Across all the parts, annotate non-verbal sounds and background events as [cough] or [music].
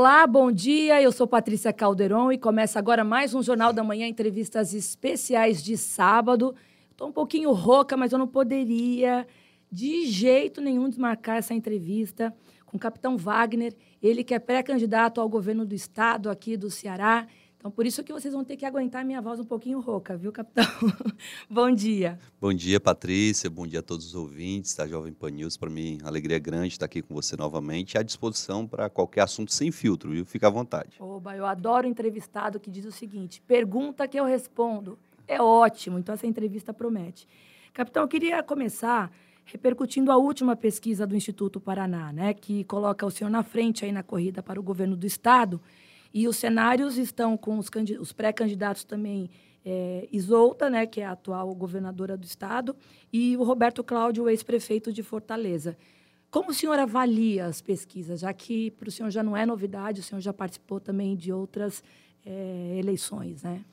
Olá, bom dia. Eu sou Patrícia Calderon e começa agora mais um Jornal da Manhã, entrevistas especiais de sábado. Estou um pouquinho rouca, mas eu não poderia de jeito nenhum desmarcar essa entrevista com o capitão Wagner, ele que é pré-candidato ao governo do estado aqui do Ceará. Então, por isso que vocês vão ter que aguentar minha voz um pouquinho rouca, viu, capitão? [laughs] bom dia. Bom dia, Patrícia. Bom dia a todos os ouvintes da Jovem Pan News. Para mim, alegria grande estar aqui com você novamente. À disposição para qualquer assunto sem filtro, viu? Fica à vontade. Oba, eu adoro entrevistado que diz o seguinte: pergunta que eu respondo. É ótimo, então essa entrevista promete. Capitão, eu queria começar repercutindo a última pesquisa do Instituto Paraná, né, que coloca o senhor na frente aí na corrida para o governo do Estado. E os cenários estão com os, os pré-candidatos também é, Isolta, né, que é a atual governadora do estado, e o Roberto Cláudio, ex-prefeito de Fortaleza. Como o senhor avalia as pesquisas, já que para o senhor já não é novidade, o senhor já participou também de outras é, eleições, né?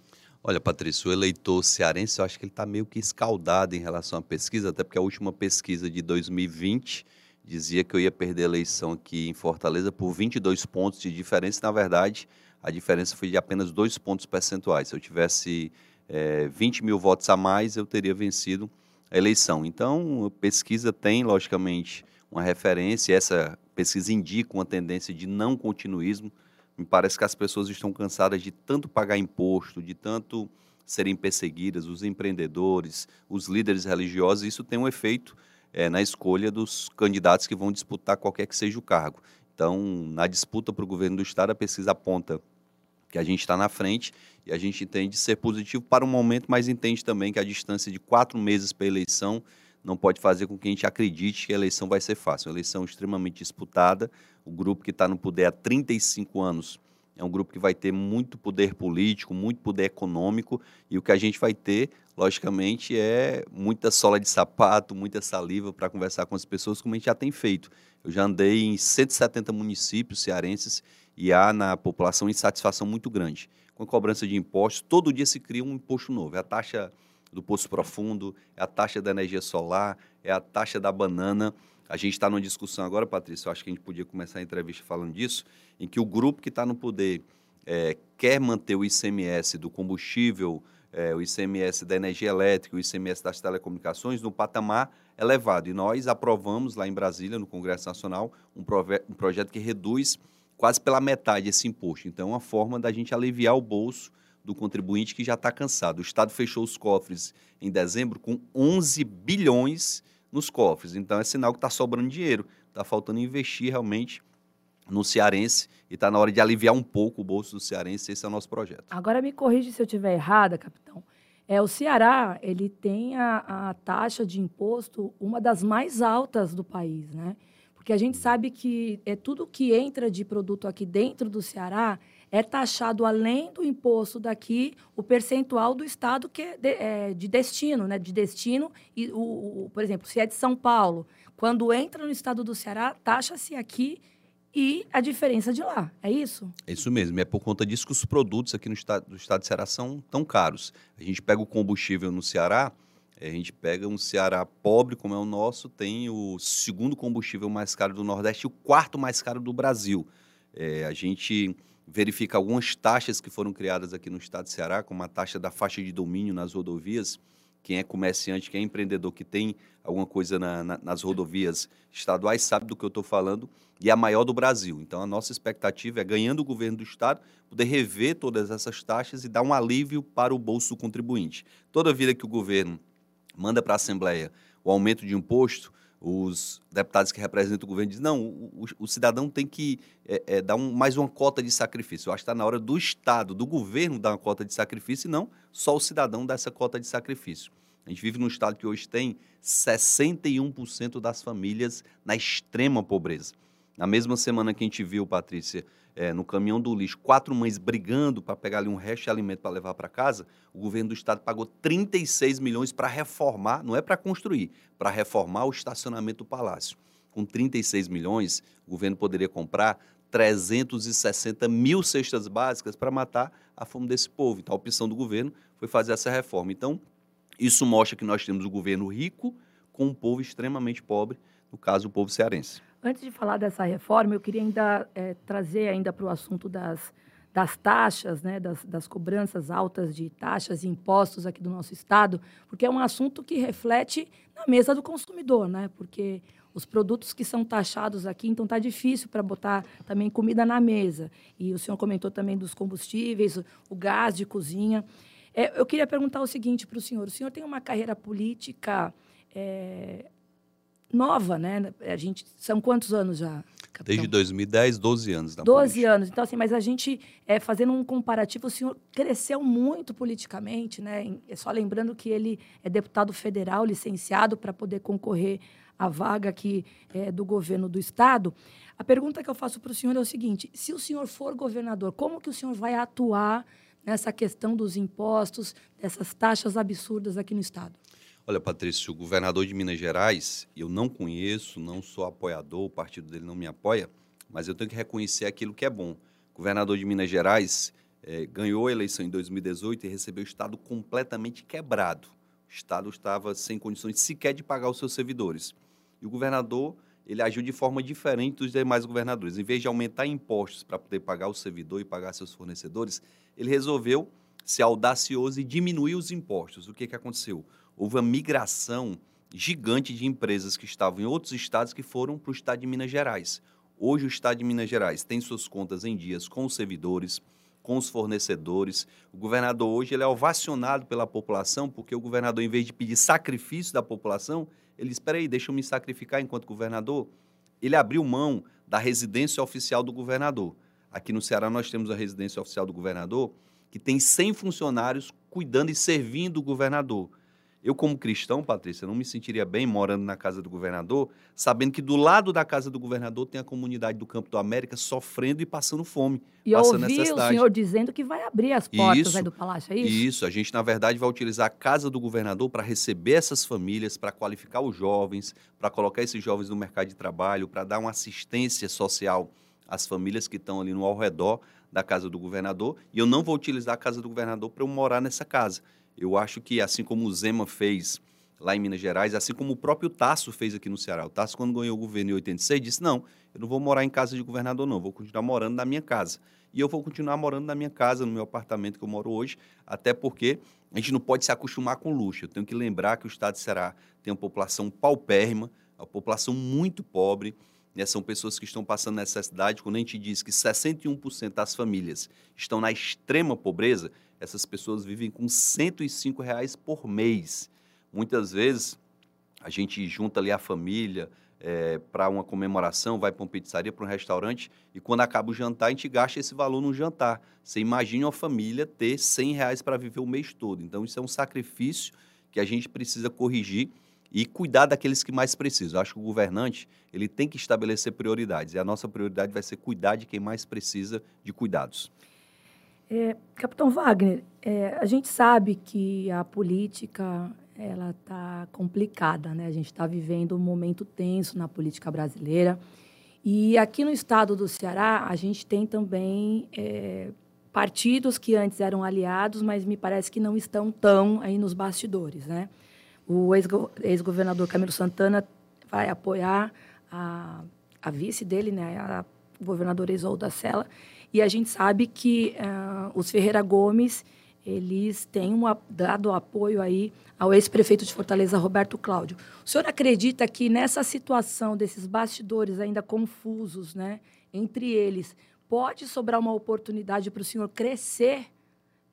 Olha, Patrícia, o eleitor cearense, eu acho que ele está meio que escaldado em relação à pesquisa, até porque a última pesquisa de 2020 dizia que eu ia perder a eleição aqui em Fortaleza por 22 pontos de diferença. Na verdade, a diferença foi de apenas dois pontos percentuais. Se eu tivesse é, 20 mil votos a mais, eu teria vencido a eleição. Então, a pesquisa tem, logicamente, uma referência. Essa pesquisa indica uma tendência de não continuismo. Me parece que as pessoas estão cansadas de tanto pagar imposto, de tanto serem perseguidas, os empreendedores, os líderes religiosos. Isso tem um efeito é, na escolha dos candidatos que vão disputar qualquer que seja o cargo. Então, na disputa para o governo do Estado, a pesquisa aponta que a gente está na frente e a gente entende ser positivo para o momento, mas entende também que a distância de quatro meses para a eleição não pode fazer com que a gente acredite que a eleição vai ser fácil. Uma eleição extremamente disputada, o grupo que está no poder há 35 anos é um grupo que vai ter muito poder político, muito poder econômico, e o que a gente vai ter, logicamente, é muita sola de sapato, muita saliva para conversar com as pessoas, como a gente já tem feito. Eu já andei em 170 municípios cearenses e há na população insatisfação muito grande. Com a cobrança de impostos, todo dia se cria um imposto novo. É a taxa do Poço Profundo, é a taxa da energia solar, é a taxa da banana. A gente está numa discussão agora, Patrícia, eu acho que a gente podia começar a entrevista falando disso, em que o grupo que está no poder é, quer manter o ICMS do combustível, é, o ICMS da energia elétrica, o ICMS das telecomunicações no patamar elevado. E nós aprovamos lá em Brasília, no Congresso Nacional, um, um projeto que reduz quase pela metade esse imposto. Então, é uma forma da gente aliviar o bolso do contribuinte que já está cansado. O Estado fechou os cofres em dezembro com 11 bilhões nos cofres. Então é sinal que está sobrando dinheiro, está faltando investir realmente no cearense e está na hora de aliviar um pouco o bolso do cearense. Esse é o nosso projeto. Agora me corrige se eu estiver errada, capitão. É, o Ceará ele tem a, a taxa de imposto uma das mais altas do país, né? Porque a gente sabe que é tudo que entra de produto aqui dentro do Ceará é taxado além do imposto daqui o percentual do estado que é de, é, de destino, né? De destino e o, o, por exemplo, se é de São Paulo, quando entra no estado do Ceará, taxa-se aqui e a diferença de lá. É isso? É isso mesmo. É por conta disso que os produtos aqui no estado, do estado de Ceará são tão caros. A gente pega o combustível no Ceará, a gente pega um Ceará pobre como é o nosso, tem o segundo combustível mais caro do Nordeste e o quarto mais caro do Brasil. É, a gente verifica algumas taxas que foram criadas aqui no estado de Ceará, como a taxa da faixa de domínio nas rodovias. Quem é comerciante, quem é empreendedor que tem alguma coisa na, na, nas rodovias estaduais sabe do que eu estou falando e é a maior do Brasil. Então, a nossa expectativa é, ganhando o governo do estado, poder rever todas essas taxas e dar um alívio para o bolso do contribuinte. Toda vida que o governo manda para a Assembleia o aumento de imposto, os deputados que representam o governo dizem, não, o, o cidadão tem que é, é, dar um, mais uma cota de sacrifício. Eu acho que está na hora do Estado, do governo dar uma cota de sacrifício e não só o cidadão dar essa cota de sacrifício. A gente vive num estado que hoje tem 61% das famílias na extrema pobreza. Na mesma semana que a gente viu, Patrícia, é, no caminhão do lixo, quatro mães brigando para pegar ali um resto de alimento para levar para casa, o governo do estado pagou 36 milhões para reformar, não é para construir, para reformar o estacionamento do palácio. Com 36 milhões, o governo poderia comprar 360 mil cestas básicas para matar a fome desse povo. Então, a opção do governo foi fazer essa reforma. Então, isso mostra que nós temos um governo rico, com um povo extremamente pobre, no caso, o povo cearense. Antes de falar dessa reforma, eu queria ainda é, trazer ainda para o assunto das, das taxas, né, das, das, cobranças altas de taxas e impostos aqui do nosso estado, porque é um assunto que reflete na mesa do consumidor, né? Porque os produtos que são taxados aqui, então está difícil para botar também comida na mesa. E o senhor comentou também dos combustíveis, o gás de cozinha. É, eu queria perguntar o seguinte para o senhor: o senhor tem uma carreira política é, nova, né? A gente são quantos anos já? Capitão? Desde 2010, 12 anos. Na 12 política. anos. Então, assim, mas a gente, é, fazendo um comparativo, o senhor cresceu muito politicamente, né? É só lembrando que ele é deputado federal, licenciado para poder concorrer à vaga aqui é, do governo do Estado. A pergunta que eu faço para o senhor é o seguinte: se o senhor for governador, como que o senhor vai atuar nessa questão dos impostos, dessas taxas absurdas aqui no Estado? Olha, Patrício, o governador de Minas Gerais, eu não conheço, não sou apoiador, o partido dele não me apoia, mas eu tenho que reconhecer aquilo que é bom. O governador de Minas Gerais é, ganhou a eleição em 2018 e recebeu o Estado completamente quebrado. O Estado estava sem condições sequer de pagar os seus servidores. E o governador ele agiu de forma diferente dos demais governadores. Em vez de aumentar impostos para poder pagar o servidor e pagar seus fornecedores, ele resolveu ser audacioso e diminuir os impostos. O que, que aconteceu? Houve uma migração gigante de empresas que estavam em outros estados que foram para o estado de Minas Gerais. Hoje o estado de Minas Gerais tem suas contas em dias com os servidores, com os fornecedores. O governador hoje ele é ovacionado pela população, porque o governador, em vez de pedir sacrifício da população, ele espera aí, deixa eu me sacrificar enquanto governador. Ele abriu mão da residência oficial do governador. Aqui no Ceará nós temos a residência oficial do governador, que tem 100 funcionários cuidando e servindo o governador. Eu, como cristão, Patrícia, não me sentiria bem morando na casa do governador, sabendo que do lado da casa do governador tem a comunidade do Campo do América sofrendo e passando fome, e passando ouvi necessidade. o senhor dizendo que vai abrir as portas isso, do palácio, é isso? Isso, a gente, na verdade, vai utilizar a casa do governador para receber essas famílias, para qualificar os jovens, para colocar esses jovens no mercado de trabalho, para dar uma assistência social às famílias que estão ali no ao redor da casa do governador. E eu não vou utilizar a casa do governador para eu morar nessa casa. Eu acho que, assim como o Zema fez lá em Minas Gerais, assim como o próprio Tasso fez aqui no Ceará. O Tasso, quando ganhou o governo em 86, disse: Não, eu não vou morar em casa de governador, não, vou continuar morando na minha casa. E eu vou continuar morando na minha casa, no meu apartamento que eu moro hoje, até porque a gente não pode se acostumar com luxo. Eu tenho que lembrar que o estado de Ceará tem uma população paupérrima, uma população muito pobre. Né? São pessoas que estão passando necessidade. Quando a gente diz que 61% das famílias estão na extrema pobreza, essas pessoas vivem com 105 reais por mês. Muitas vezes a gente junta ali a família é, para uma comemoração, vai para uma pizzaria, para um restaurante e quando acaba o jantar a gente gasta esse valor no jantar. Você imagina uma família ter 100 reais para viver o mês todo. Então isso é um sacrifício que a gente precisa corrigir e cuidar daqueles que mais precisam. Eu acho que o governante ele tem que estabelecer prioridades e a nossa prioridade vai ser cuidar de quem mais precisa de cuidados. É, Capitão Wagner, é, a gente sabe que a política ela está complicada, né? A gente está vivendo um momento tenso na política brasileira. E aqui no estado do Ceará, a gente tem também é, partidos que antes eram aliados, mas me parece que não estão tão aí nos bastidores, né? O ex-governador Camilo Santana vai apoiar a, a vice dele, né? A governadora Isolda Sela, e a gente sabe que uh, os Ferreira Gomes, eles têm um, dado apoio aí ao ex-prefeito de Fortaleza, Roberto Cláudio. O senhor acredita que nessa situação desses bastidores ainda confusos, né, entre eles, pode sobrar uma oportunidade para o senhor crescer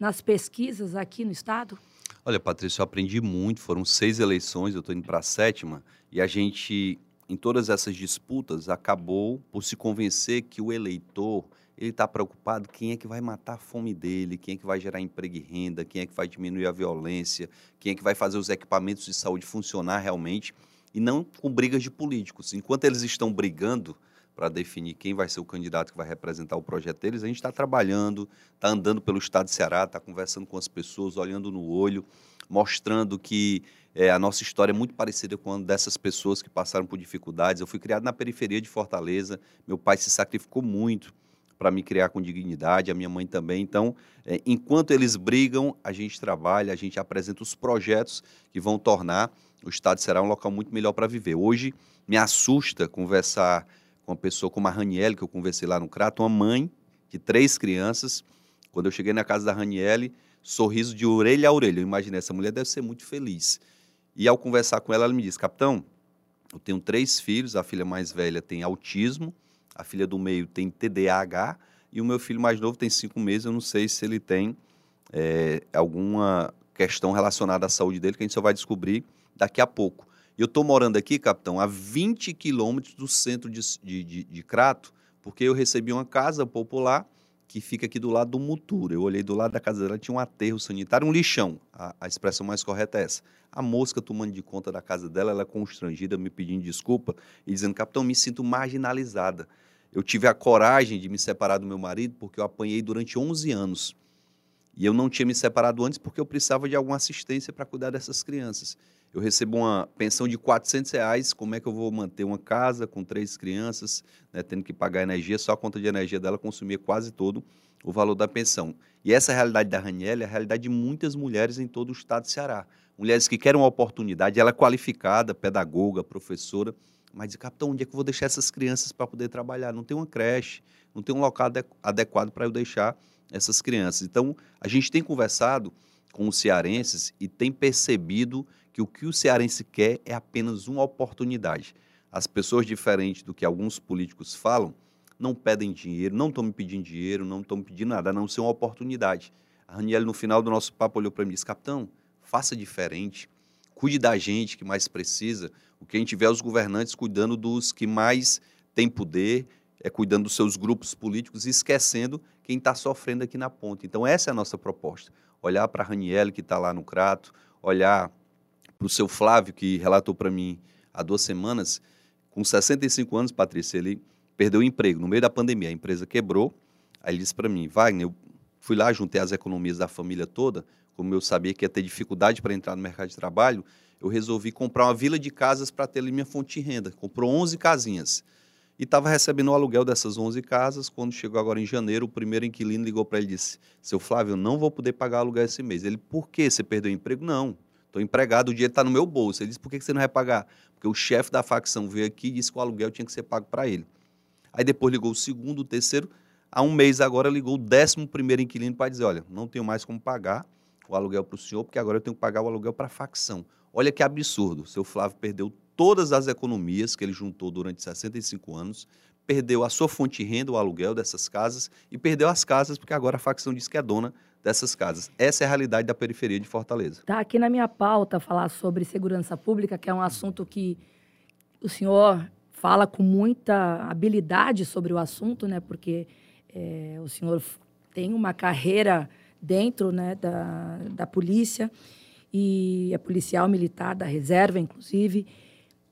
nas pesquisas aqui no Estado? Olha, Patrícia, eu aprendi muito. Foram seis eleições, eu estou indo para a sétima, e a gente, em todas essas disputas, acabou por se convencer que o eleitor ele está preocupado quem é que vai matar a fome dele, quem é que vai gerar emprego e renda, quem é que vai diminuir a violência, quem é que vai fazer os equipamentos de saúde funcionar realmente, e não com brigas de políticos. Enquanto eles estão brigando para definir quem vai ser o candidato que vai representar o projeto deles, a gente está trabalhando, está andando pelo estado de Ceará, está conversando com as pessoas, olhando no olho, mostrando que é, a nossa história é muito parecida com a dessas pessoas que passaram por dificuldades. Eu fui criado na periferia de Fortaleza, meu pai se sacrificou muito para me criar com dignidade, a minha mãe também. Então, é, enquanto eles brigam, a gente trabalha, a gente apresenta os projetos que vão tornar o estado será um local muito melhor para viver. Hoje me assusta conversar com uma pessoa como a Raniele, que eu conversei lá no Crato, uma mãe de três crianças. Quando eu cheguei na casa da Raniele, sorriso de orelha a orelha. Eu imaginei, essa mulher deve ser muito feliz. E ao conversar com ela, ela me disse, capitão, eu tenho três filhos, a filha mais velha tem autismo, a filha do meio tem TDAH e o meu filho mais novo tem cinco meses, eu não sei se ele tem é, alguma questão relacionada à saúde dele, que a gente só vai descobrir daqui a pouco. Eu estou morando aqui, capitão, a 20 quilômetros do centro de, de, de, Crato, porque eu recebi uma casa popular que fica aqui do lado do Mutura. Eu olhei do lado da casa dela, tinha um aterro sanitário, um lixão. A, a expressão mais correta é essa. A mosca tomando de conta da casa dela, ela é constrangida, me pedindo desculpa e dizendo, capitão, me sinto marginalizada. Eu tive a coragem de me separar do meu marido porque eu apanhei durante 11 anos. E eu não tinha me separado antes porque eu precisava de alguma assistência para cuidar dessas crianças. Eu recebo uma pensão de 400 reais, como é que eu vou manter uma casa com três crianças, né, tendo que pagar energia, só a conta de energia dela consumia quase todo o valor da pensão. E essa é realidade da Raniel é a realidade de muitas mulheres em todo o estado de Ceará. Mulheres que querem uma oportunidade, ela é qualificada, pedagoga, professora, mas capitão, onde é que eu vou deixar essas crianças para poder trabalhar? Não tem uma creche, não tem um local adequado para eu deixar essas crianças. Então, a gente tem conversado com os cearenses e tem percebido que o que o cearense quer é apenas uma oportunidade. As pessoas, diferentes do que alguns políticos falam, não pedem dinheiro, não estão me pedindo dinheiro, não estão me pedindo nada, a não ser uma oportunidade. A Raniel, no final do nosso papo, olhou para mim e disse: Capitão, faça diferente, cuide da gente que mais precisa. O que a gente vê é os governantes cuidando dos que mais têm poder é, cuidando dos seus grupos políticos e esquecendo quem está sofrendo aqui na ponta. Então, essa é a nossa proposta. Olhar para a Raniele, que está lá no Crato, olhar para o seu Flávio, que relatou para mim há duas semanas, com 65 anos, Patrícia, ele perdeu o emprego no meio da pandemia, a empresa quebrou. Aí ele disse para mim, Wagner, eu fui lá, juntei as economias da família toda, como eu sabia que ia ter dificuldade para entrar no mercado de trabalho, eu resolvi comprar uma vila de casas para ter ali minha fonte de renda. Comprou 11 casinhas e estava recebendo o aluguel dessas 11 casas. Quando chegou agora em janeiro, o primeiro inquilino ligou para ele e disse: Seu Flávio, eu não vou poder pagar aluguel esse mês. Ele, por quê? Você perdeu o emprego? Não. Estou empregado, o dinheiro está no meu bolso. Ele disse: Por que você não vai pagar? Porque o chefe da facção veio aqui e disse que o aluguel tinha que ser pago para ele. Aí depois ligou o segundo, o terceiro. Há um mês agora ligou o décimo primeiro inquilino para dizer: Olha, não tenho mais como pagar o aluguel para o senhor, porque agora eu tenho que pagar o aluguel para a facção. Olha que absurdo. Seu Flávio perdeu todas as economias que ele juntou durante 65 anos, perdeu a sua fonte de renda, o aluguel dessas casas, e perdeu as casas, porque agora a facção diz que é dona dessas casas. Essa é a realidade da periferia de Fortaleza. Está aqui na minha pauta falar sobre segurança pública, que é um assunto que o senhor fala com muita habilidade sobre o assunto, né? Porque é, o senhor tem uma carreira dentro né, da, da polícia e é policial militar da reserva, inclusive.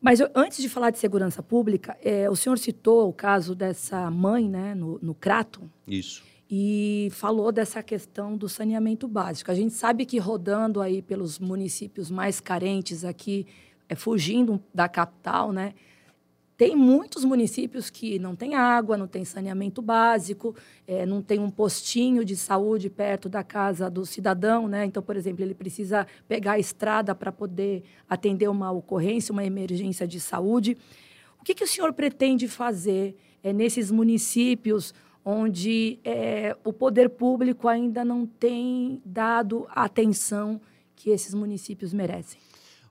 Mas eu, antes de falar de segurança pública, é, o senhor citou o caso dessa mãe né, no, no Crato. Isso. E falou dessa questão do saneamento básico. A gente sabe que rodando aí pelos municípios mais carentes aqui, é, fugindo da capital, né? Tem muitos municípios que não tem água, não tem saneamento básico, é, não tem um postinho de saúde perto da casa do cidadão, né? Então, por exemplo, ele precisa pegar a estrada para poder atender uma ocorrência, uma emergência de saúde. O que, que o senhor pretende fazer é, nesses municípios onde é, o poder público ainda não tem dado a atenção que esses municípios merecem?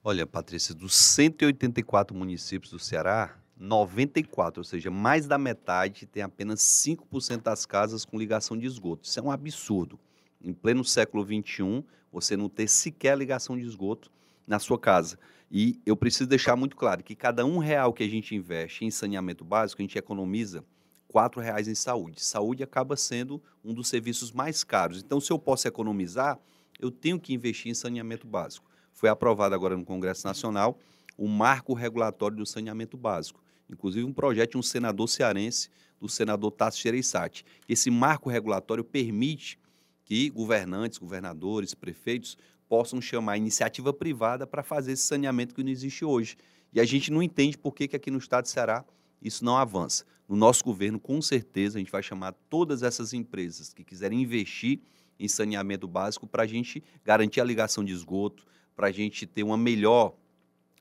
Olha, Patrícia, dos 184 municípios do Ceará, 94, ou seja, mais da metade tem apenas 5% das casas com ligação de esgoto. Isso é um absurdo. Em pleno século XXI, você não ter sequer ligação de esgoto na sua casa. E eu preciso deixar muito claro que cada um real que a gente investe em saneamento básico, a gente economiza quatro reais em saúde. Saúde acaba sendo um dos serviços mais caros. Então, se eu posso economizar, eu tenho que investir em saneamento básico. Foi aprovado agora no Congresso Nacional o marco regulatório do saneamento básico inclusive um projeto de um senador cearense, do senador Tasso Gereissati. Esse marco regulatório permite que governantes, governadores, prefeitos possam chamar iniciativa privada para fazer esse saneamento que não existe hoje. E a gente não entende por que, que aqui no estado de Ceará isso não avança. No nosso governo, com certeza, a gente vai chamar todas essas empresas que quiserem investir em saneamento básico para a gente garantir a ligação de esgoto, para a gente ter uma melhor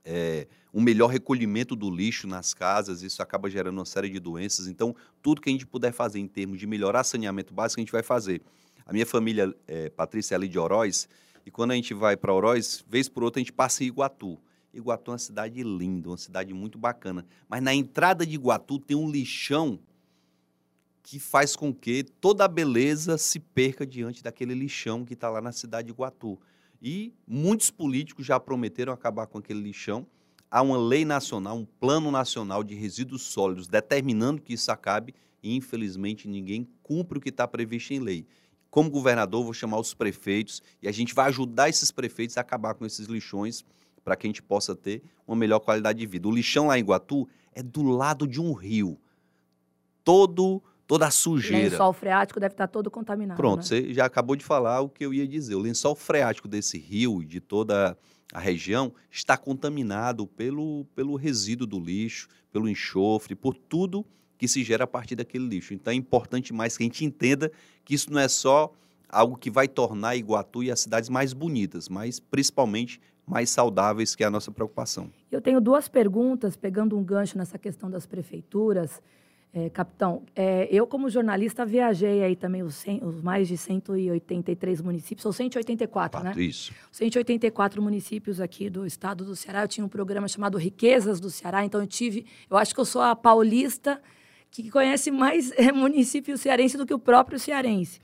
é, um melhor recolhimento do lixo nas casas, isso acaba gerando uma série de doenças. Então, tudo que a gente puder fazer em termos de melhorar saneamento básico, a gente vai fazer. A minha família, é, Patrícia, é ali de Oroz, e quando a gente vai para Oroz, vez por outra, a gente passa em Iguatu. Iguatu é uma cidade linda, uma cidade muito bacana. Mas na entrada de Iguatu tem um lixão que faz com que toda a beleza se perca diante daquele lixão que está lá na cidade de Iguatu. E muitos políticos já prometeram acabar com aquele lixão. Há uma lei nacional, um plano nacional de resíduos sólidos determinando que isso acabe e, infelizmente, ninguém cumpre o que está previsto em lei. Como governador, vou chamar os prefeitos e a gente vai ajudar esses prefeitos a acabar com esses lixões para que a gente possa ter uma melhor qualidade de vida. O lixão lá em Iguatu é do lado de um rio. Todo toda a sujeira. O lençol freático deve estar todo contaminado. Pronto, né? você já acabou de falar o que eu ia dizer. O lençol freático desse rio e de toda a região está contaminado pelo, pelo resíduo do lixo, pelo enxofre, por tudo que se gera a partir daquele lixo. Então é importante mais que a gente entenda que isso não é só algo que vai tornar Iguatu e as cidades mais bonitas, mas principalmente mais saudáveis, que é a nossa preocupação. Eu tenho duas perguntas, pegando um gancho nessa questão das prefeituras. É, capitão, é, eu como jornalista viajei aí também os, 100, os, mais de 183 municípios, ou 184, Quatro, né? Isso. 184 municípios aqui do estado do Ceará. Eu tinha um programa chamado Riquezas do Ceará, então eu tive, eu acho que eu sou a paulista que conhece mais [laughs] é, municípios cearense do que o próprio cearense.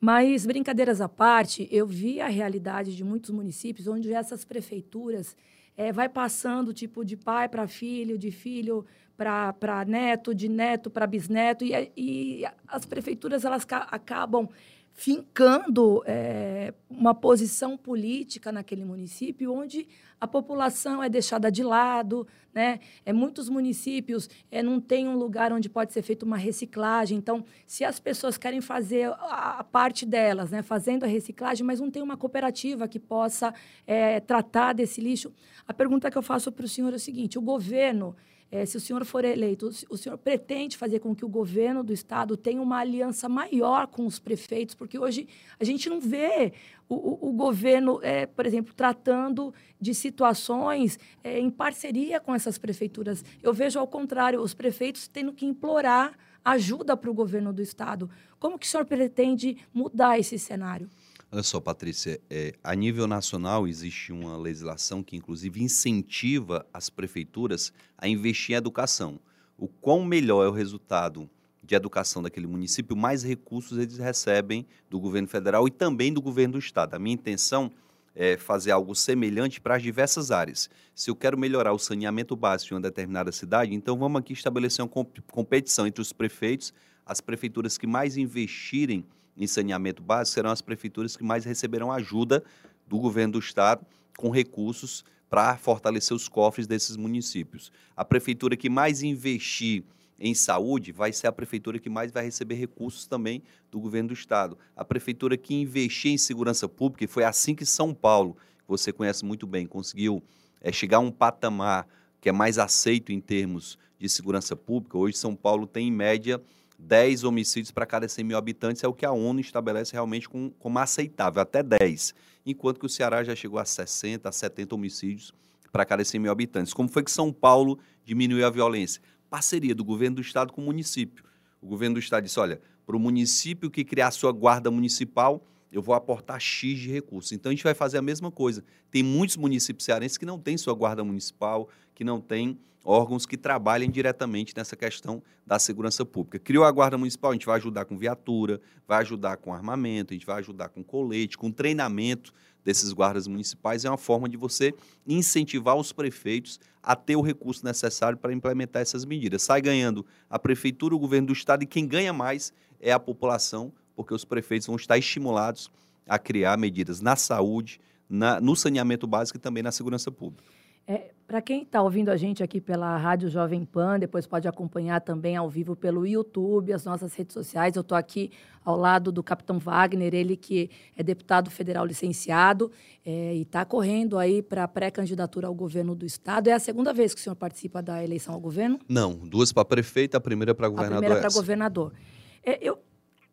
Mas, brincadeiras à parte, eu vi a realidade de muitos municípios onde essas prefeituras é, vai passando tipo de pai para filho, de filho para neto, de neto para bisneto, e, e, as prefeituras elas acabam fincando é, uma posição política naquele município onde a população é deixada de lado, né? É, muitos municípios é, não tem um lugar onde pode ser feita uma reciclagem. Então, se as pessoas querem fazer a, a parte delas, né, fazendo a reciclagem, mas não tem uma cooperativa que possa é, tratar desse lixo, a pergunta que eu faço para o senhor é o seguinte: o governo é, se o senhor for eleito, o senhor pretende fazer com que o governo do estado tenha uma aliança maior com os prefeitos, porque hoje a gente não vê o, o, o governo, é, por exemplo, tratando de situações é, em parceria com essas prefeituras. Eu vejo ao contrário, os prefeitos tendo que implorar ajuda para o governo do estado. Como que o senhor pretende mudar esse cenário? Olha só, Patrícia, é, a nível nacional existe uma legislação que, inclusive, incentiva as prefeituras a investir em educação. O quão melhor é o resultado de educação daquele município, mais recursos eles recebem do governo federal e também do governo do estado. A minha intenção é fazer algo semelhante para as diversas áreas. Se eu quero melhorar o saneamento básico em uma determinada cidade, então vamos aqui estabelecer uma competição entre os prefeitos, as prefeituras que mais investirem em saneamento básico serão as prefeituras que mais receberão ajuda do governo do estado com recursos para fortalecer os cofres desses municípios. A prefeitura que mais investir em saúde vai ser a prefeitura que mais vai receber recursos também do governo do estado. A prefeitura que investir em segurança pública, e foi assim que São Paulo, que você conhece muito bem, conseguiu é, chegar a um patamar que é mais aceito em termos de segurança pública. Hoje São Paulo tem em média 10 homicídios para cada 100 mil habitantes é o que a ONU estabelece realmente com, como aceitável, até 10. Enquanto que o Ceará já chegou a 60, a 70 homicídios para cada 100 mil habitantes. Como foi que São Paulo diminuiu a violência? Parceria do governo do estado com o município. O governo do estado disse: olha, para o município que criar sua guarda municipal, eu vou aportar X de recursos. Então a gente vai fazer a mesma coisa. Tem muitos municípios cearenses que não têm sua guarda municipal, que não têm órgãos que trabalhem diretamente nessa questão da segurança pública. Criou a Guarda Municipal, a gente vai ajudar com viatura, vai ajudar com armamento, a gente vai ajudar com colete, com treinamento desses guardas municipais. É uma forma de você incentivar os prefeitos a ter o recurso necessário para implementar essas medidas. Sai ganhando a prefeitura, o governo do estado e quem ganha mais é a população, porque os prefeitos vão estar estimulados a criar medidas na saúde, na, no saneamento básico e também na segurança pública. É, Para quem está ouvindo a gente aqui pela Rádio Jovem Pan, depois pode acompanhar também ao vivo pelo YouTube, as nossas redes sociais. Eu estou aqui ao lado do Capitão Wagner, ele que é deputado federal licenciado é, e está correndo aí para a pré-candidatura ao governo do Estado. É a segunda vez que o senhor participa da eleição ao governo? Não, duas para prefeito, a primeira para governador. A primeira para governador. É, eu,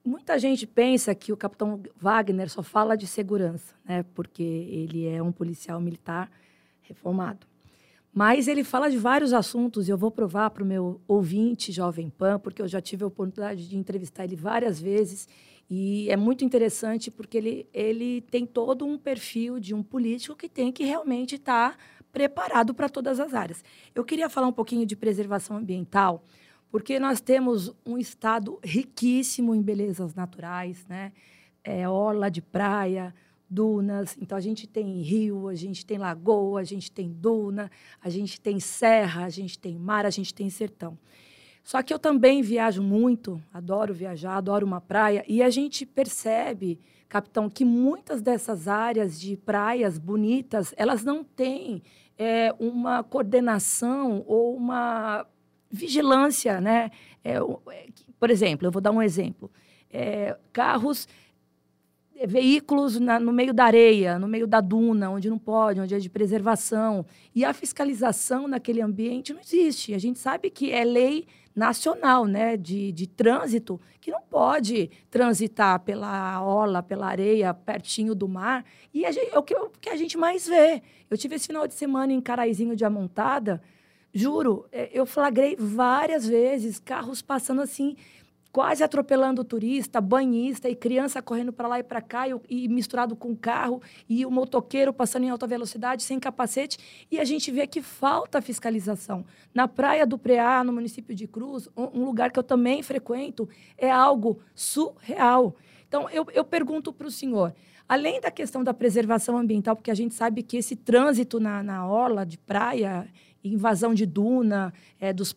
muita gente pensa que o Capitão Wagner só fala de segurança, né? porque ele é um policial militar reformado. Mas ele fala de vários assuntos e eu vou provar para o meu ouvinte Jovem Pan, porque eu já tive a oportunidade de entrevistar ele várias vezes. E é muito interessante porque ele, ele tem todo um perfil de um político que tem que realmente estar tá preparado para todas as áreas. Eu queria falar um pouquinho de preservação ambiental, porque nós temos um estado riquíssimo em belezas naturais, né? É, orla de praia, dunas. Então, a gente tem rio, a gente tem lagoa, a gente tem duna, a gente tem serra, a gente tem mar, a gente tem sertão. Só que eu também viajo muito, adoro viajar, adoro uma praia, e a gente percebe, capitão, que muitas dessas áreas de praias bonitas, elas não têm é, uma coordenação ou uma vigilância, né? É, é por exemplo, eu vou dar um exemplo. É, carros veículos na, no meio da areia, no meio da duna, onde não pode, onde é de preservação. E a fiscalização naquele ambiente não existe. A gente sabe que é lei nacional né, de, de trânsito que não pode transitar pela orla, pela areia, pertinho do mar. E gente, é o, que, o que a gente mais vê. Eu tive esse final de semana em Caraizinho de Amontada, juro, é, eu flagrei várias vezes carros passando assim quase atropelando turista, banhista e criança correndo para lá e para cá e, e, misturado com carro e o motoqueiro passando em alta velocidade sem capacete e a gente vê que falta fiscalização. Na praia do Preá, no município de Cruz, um, um lugar que eu também frequento, é algo surreal. Então, eu, eu pergunto para o senhor, além da questão da preservação ambiental, porque a gente sabe que esse trânsito na, na orla de praia invasão de duna, é, dos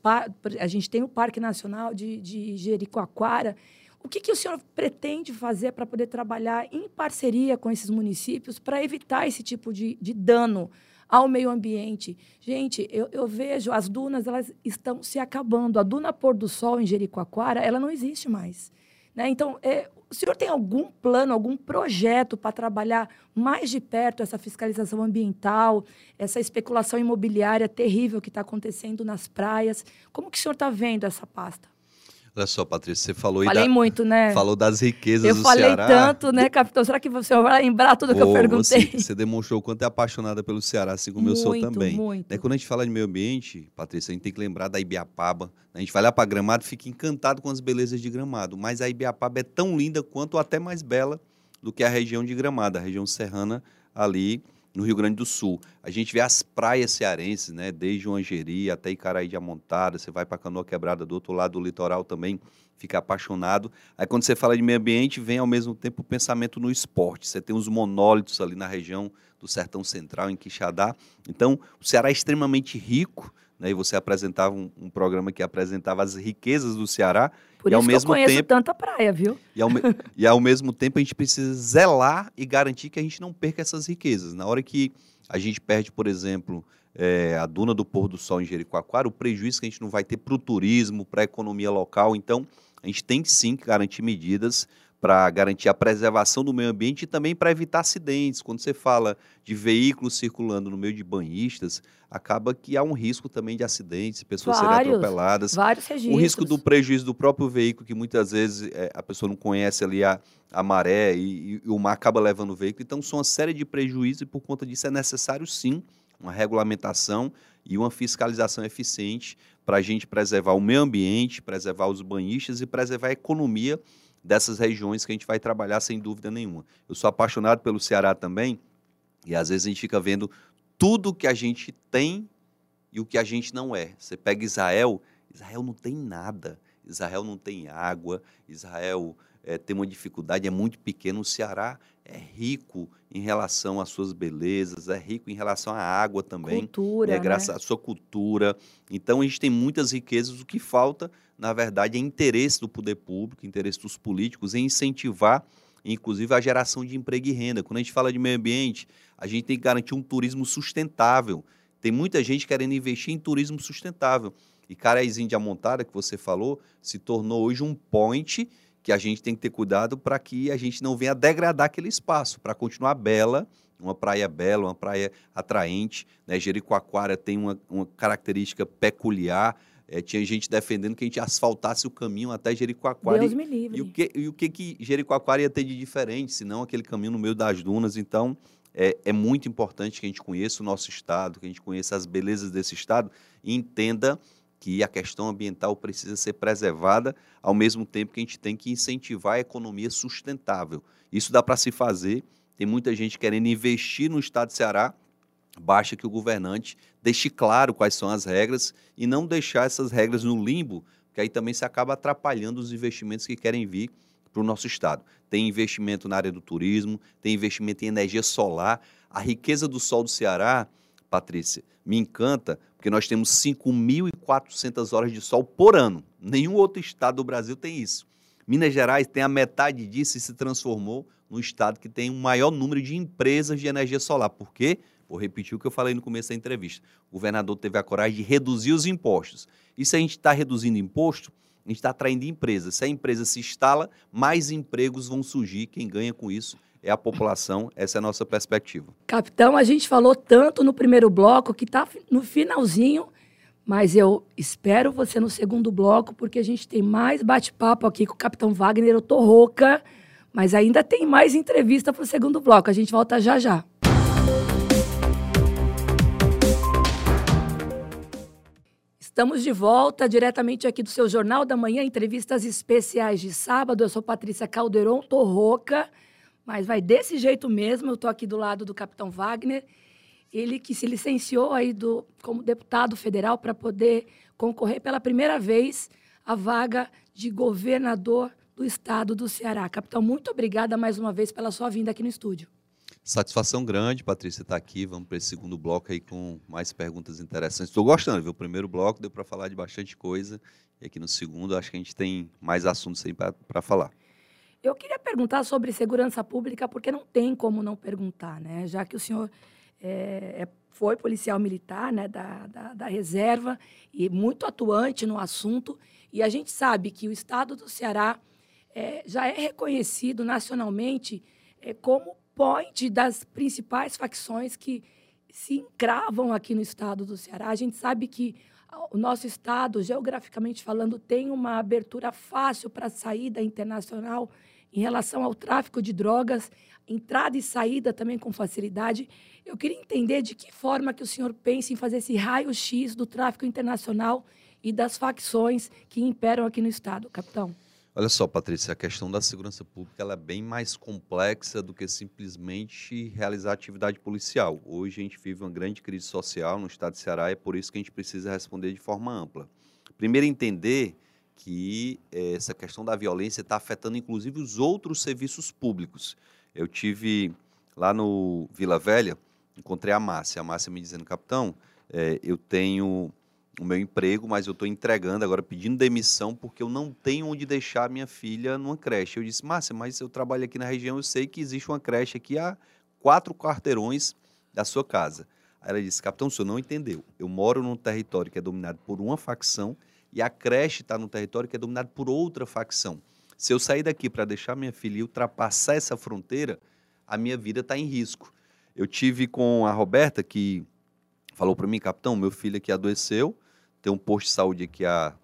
a gente tem o Parque Nacional de, de Jericoacoara. O que, que o senhor pretende fazer para poder trabalhar em parceria com esses municípios para evitar esse tipo de, de dano ao meio ambiente? Gente, eu, eu, vejo as dunas elas estão se acabando. A duna pôr do sol em Jericoacoara ela não existe mais. Né? Então, é, o senhor tem algum plano, algum projeto para trabalhar mais de perto essa fiscalização ambiental, essa especulação imobiliária terrível que está acontecendo nas praias? Como que o senhor está vendo essa pasta? Olha só, Patrícia, você falou Falei da, muito, né? Falou das riquezas eu do Ceará. Eu falei tanto, né, capitão? Será que você vai lembrar tudo que eu perguntei? Você, você, demonstrou o quanto é apaixonada pelo Ceará, assim como muito, eu sou também. Muito. Né, quando a gente fala de meio ambiente, Patrícia, a gente tem que lembrar da Ibiapaba. Né? A gente vai lá para Gramado e fica encantado com as belezas de Gramado. Mas a Ibiapaba é tão linda quanto ou até mais bela do que a região de Gramado, a região serrana ali no Rio Grande do Sul. A gente vê as praias cearenses, né? Desde o Angeri até Icaraí de Amontada, você vai para Canoa Quebrada do outro lado do litoral também, fica apaixonado. Aí quando você fala de meio ambiente, vem ao mesmo tempo o pensamento no esporte. Você tem os monólitos ali na região do Sertão Central, em Quixadá. Então, o Ceará é extremamente rico, né? E você apresentava um, um programa que apresentava as riquezas do Ceará, por e isso ao mesmo que eu conheço tempo, tanta praia, viu? E ao, [laughs] e ao mesmo tempo a gente precisa zelar e garantir que a gente não perca essas riquezas. Na hora que a gente perde, por exemplo, é, a duna do pôr do sol em Jericoacoara, o prejuízo que a gente não vai ter para o turismo, para a economia local. Então, a gente tem sim que garantir medidas para garantir a preservação do meio ambiente e também para evitar acidentes. Quando você fala de veículos circulando no meio de banhistas, acaba que há um risco também de acidentes, pessoas vários, serem atropeladas. Vários registros. O risco do prejuízo do próprio veículo, que muitas vezes é, a pessoa não conhece ali a, a maré e, e, o mar acaba levando o veículo. Então, são uma série de prejuízos e, por conta disso, é necessário sim uma regulamentação e uma fiscalização eficiente para a gente preservar o meio ambiente, preservar os banhistas e preservar a economia dessas regiões que a gente vai trabalhar sem dúvida nenhuma. Eu sou apaixonado pelo Ceará também e às vezes a gente fica vendo tudo que a gente tem e o que a gente não é. Você pega Israel, Israel não tem nada. Israel não tem água, Israel é, tem uma dificuldade, é muito pequeno. O Ceará é rico em relação às suas belezas, é rico em relação à água também. Cultura. É, graças né? à sua cultura. Então a gente tem muitas riquezas. O que falta, na verdade, é interesse do poder público, interesse dos políticos em incentivar, inclusive, a geração de emprego e renda. Quando a gente fala de meio ambiente, a gente tem que garantir um turismo sustentável. Tem muita gente querendo investir em turismo sustentável. E Caraízinho de Amontada, que você falou, se tornou hoje um point que a gente tem que ter cuidado para que a gente não venha degradar aquele espaço, para continuar bela, uma praia bela, uma praia atraente. Né? Jericoacoara tem uma, uma característica peculiar. É, tinha gente defendendo que a gente asfaltasse o caminho até Jericoacoara. Deus me livre. E o que, e o que, que Jericoacoara ia ter de diferente, senão aquele caminho no meio das dunas. Então, é, é, muito importante que a gente conheça o nosso estado, que a gente conheça as belezas desse estado e entenda que a questão ambiental precisa ser preservada, ao mesmo tempo que a gente tem que incentivar a economia sustentável. Isso dá para se fazer. Tem muita gente querendo investir no estado de Ceará, basta que o governante deixe claro quais são as regras e não deixar essas regras no limbo, porque aí também se acaba atrapalhando os investimentos que querem vir para o nosso estado. Tem investimento na área do turismo, tem investimento em energia solar. A riqueza do sol do Ceará, Patrícia, me encanta, porque nós temos 5.400 horas de sol por ano. Nenhum outro estado do Brasil tem isso. Minas Gerais tem a metade disso e se transformou no estado que tem o maior número de empresas de energia solar. Por quê? Vou repetir o que eu falei no começo da entrevista. O governador teve a coragem de reduzir os impostos. E se a gente está reduzindo imposto, a gente está atraindo empresas. Se a empresa se instala, mais empregos vão surgir. Quem ganha com isso é a população. Essa é a nossa perspectiva. Capitão, a gente falou tanto no primeiro bloco que está no finalzinho, mas eu espero você no segundo bloco, porque a gente tem mais bate-papo aqui com o Capitão Wagner. Eu tô rouca, mas ainda tem mais entrevista para o segundo bloco. A gente volta já já. Estamos de volta diretamente aqui do seu Jornal da Manhã, entrevistas especiais de sábado. Eu sou Patrícia Calderon, tô rouca, mas vai desse jeito mesmo. Eu tô aqui do lado do Capitão Wagner, ele que se licenciou aí do, como deputado federal para poder concorrer pela primeira vez à vaga de governador do estado do Ceará. Capitão, muito obrigada mais uma vez pela sua vinda aqui no estúdio. Satisfação grande, Patrícia, estar tá aqui. Vamos para esse segundo bloco aí com mais perguntas interessantes. Estou gostando, viu? O primeiro bloco deu para falar de bastante coisa. E aqui no segundo, acho que a gente tem mais assuntos aí para falar. Eu queria perguntar sobre segurança pública, porque não tem como não perguntar, né? Já que o senhor é, é, foi policial militar né, da, da, da reserva e muito atuante no assunto. E a gente sabe que o estado do Ceará é, já é reconhecido nacionalmente é, como point das principais facções que se encravam aqui no estado do Ceará. A gente sabe que o nosso estado, geograficamente falando, tem uma abertura fácil para saída internacional em relação ao tráfico de drogas, entrada e saída também com facilidade. Eu queria entender de que forma que o senhor pensa em fazer esse raio-x do tráfico internacional e das facções que imperam aqui no estado, capitão. Olha só, Patrícia, a questão da segurança pública é bem mais complexa do que simplesmente realizar atividade policial. Hoje a gente vive uma grande crise social no estado de Ceará e é por isso que a gente precisa responder de forma ampla. Primeiro, entender que eh, essa questão da violência está afetando inclusive os outros serviços públicos. Eu tive lá no Vila Velha, encontrei a Márcia. A Márcia me dizendo, capitão, eh, eu tenho o meu emprego, mas eu estou entregando agora, pedindo demissão, porque eu não tenho onde deixar minha filha numa creche. Eu disse, Márcia, mas eu trabalho aqui na região, eu sei que existe uma creche aqui a quatro quarteirões da sua casa. Aí ela disse, capitão, o senhor não entendeu. Eu moro num território que é dominado por uma facção e a creche está num território que é dominado por outra facção. Se eu sair daqui para deixar minha filha ultrapassar essa fronteira, a minha vida está em risco. Eu tive com a Roberta, que falou para mim, capitão, meu filho aqui adoeceu, tem um posto de saúde aqui a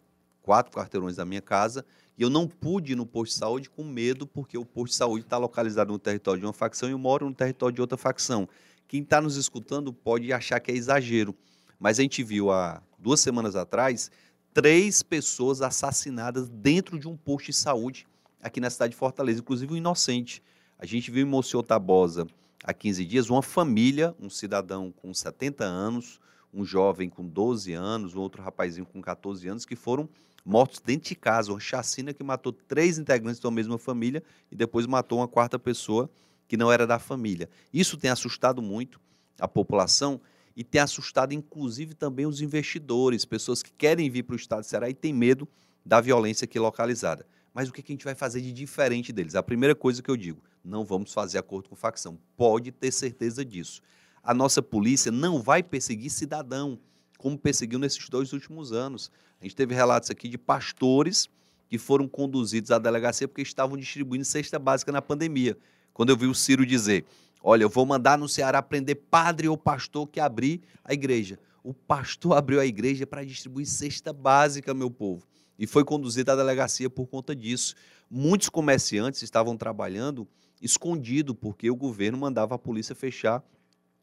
quatro quarteirões da minha casa, e eu não pude ir no posto de saúde com medo, porque o posto de saúde está localizado no território de uma facção e eu moro no território de outra facção. Quem está nos escutando pode achar que é exagero, mas a gente viu há duas semanas atrás três pessoas assassinadas dentro de um posto de saúde aqui na cidade de Fortaleza, inclusive um inocente. A gente viu em Monsenhor Tabosa há 15 dias uma família, um cidadão com 70 anos, um jovem com 12 anos, um outro rapazinho com 14 anos, que foram mortos dentro de casa. Uma chacina que matou três integrantes da mesma família e depois matou uma quarta pessoa que não era da família. Isso tem assustado muito a população e tem assustado, inclusive, também os investidores, pessoas que querem vir para o estado de Ceará e têm medo da violência aqui localizada. Mas o que a gente vai fazer de diferente deles? A primeira coisa que eu digo, não vamos fazer acordo com facção. Pode ter certeza disso a nossa polícia não vai perseguir cidadão, como perseguiu nesses dois últimos anos. A gente teve relatos aqui de pastores que foram conduzidos à delegacia porque estavam distribuindo cesta básica na pandemia. Quando eu vi o Ciro dizer: Olha, eu vou mandar no Ceará prender padre ou pastor que abrir a igreja. O pastor abriu a igreja para distribuir cesta básica, meu povo. E foi conduzido à delegacia por conta disso. Muitos comerciantes estavam trabalhando escondido, porque o governo mandava a polícia fechar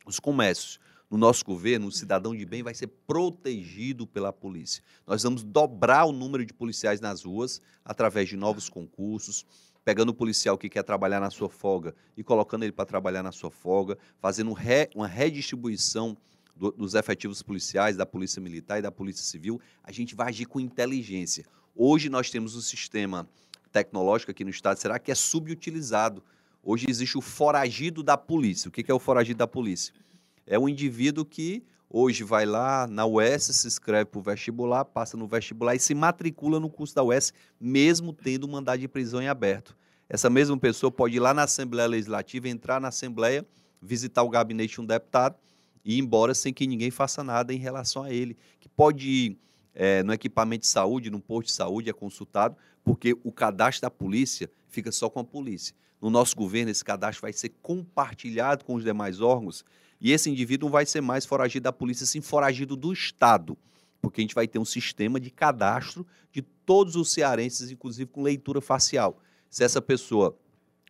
os comércios. No nosso governo, o cidadão de bem vai ser protegido pela polícia. Nós vamos dobrar o número de policiais nas ruas através de novos concursos, pegando o policial que quer trabalhar na sua folga e colocando ele para trabalhar na sua folga, fazendo re, uma redistribuição do, dos efetivos policiais, da Polícia Militar e da Polícia Civil. A gente vai agir com inteligência. Hoje nós temos um sistema tecnológico aqui no Estado, será que é subutilizado? Hoje existe o foragido da polícia. O que é o foragido da polícia? É um indivíduo que hoje vai lá na UES, se inscreve para o vestibular, passa no vestibular e se matricula no curso da UES, mesmo tendo mandado de prisão em aberto. Essa mesma pessoa pode ir lá na Assembleia Legislativa, entrar na Assembleia, visitar o gabinete de um deputado e ir embora sem que ninguém faça nada em relação a ele. Que pode ir é, no equipamento de saúde, no posto de saúde, é consultado, porque o cadastro da polícia fica só com a polícia. No nosso governo, esse cadastro vai ser compartilhado com os demais órgãos e esse indivíduo não vai ser mais foragido da polícia, sim foragido do Estado, porque a gente vai ter um sistema de cadastro de todos os cearenses, inclusive com leitura facial. Se essa pessoa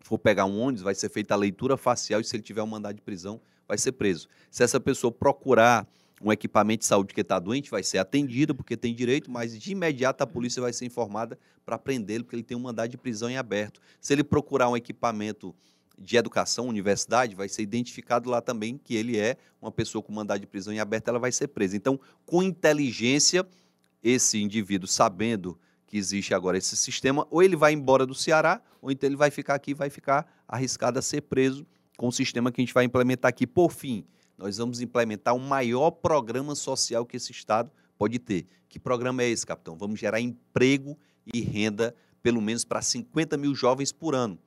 for pegar um ônibus, vai ser feita a leitura facial e se ele tiver um mandado de prisão, vai ser preso. Se essa pessoa procurar um equipamento de saúde que está doente, vai ser atendido porque tem direito, mas de imediato a polícia vai ser informada para prendê-lo, porque ele tem um mandado de prisão em aberto. Se ele procurar um equipamento de educação, universidade, vai ser identificado lá também que ele é uma pessoa com mandado de prisão em aberto, ela vai ser presa. Então, com inteligência, esse indivíduo, sabendo que existe agora esse sistema, ou ele vai embora do Ceará, ou então ele vai ficar aqui, vai ficar arriscado a ser preso com o sistema que a gente vai implementar aqui. Por fim, nós vamos implementar o maior programa social que esse Estado pode ter. Que programa é esse, capitão? Vamos gerar emprego e renda, pelo menos para 50 mil jovens por ano.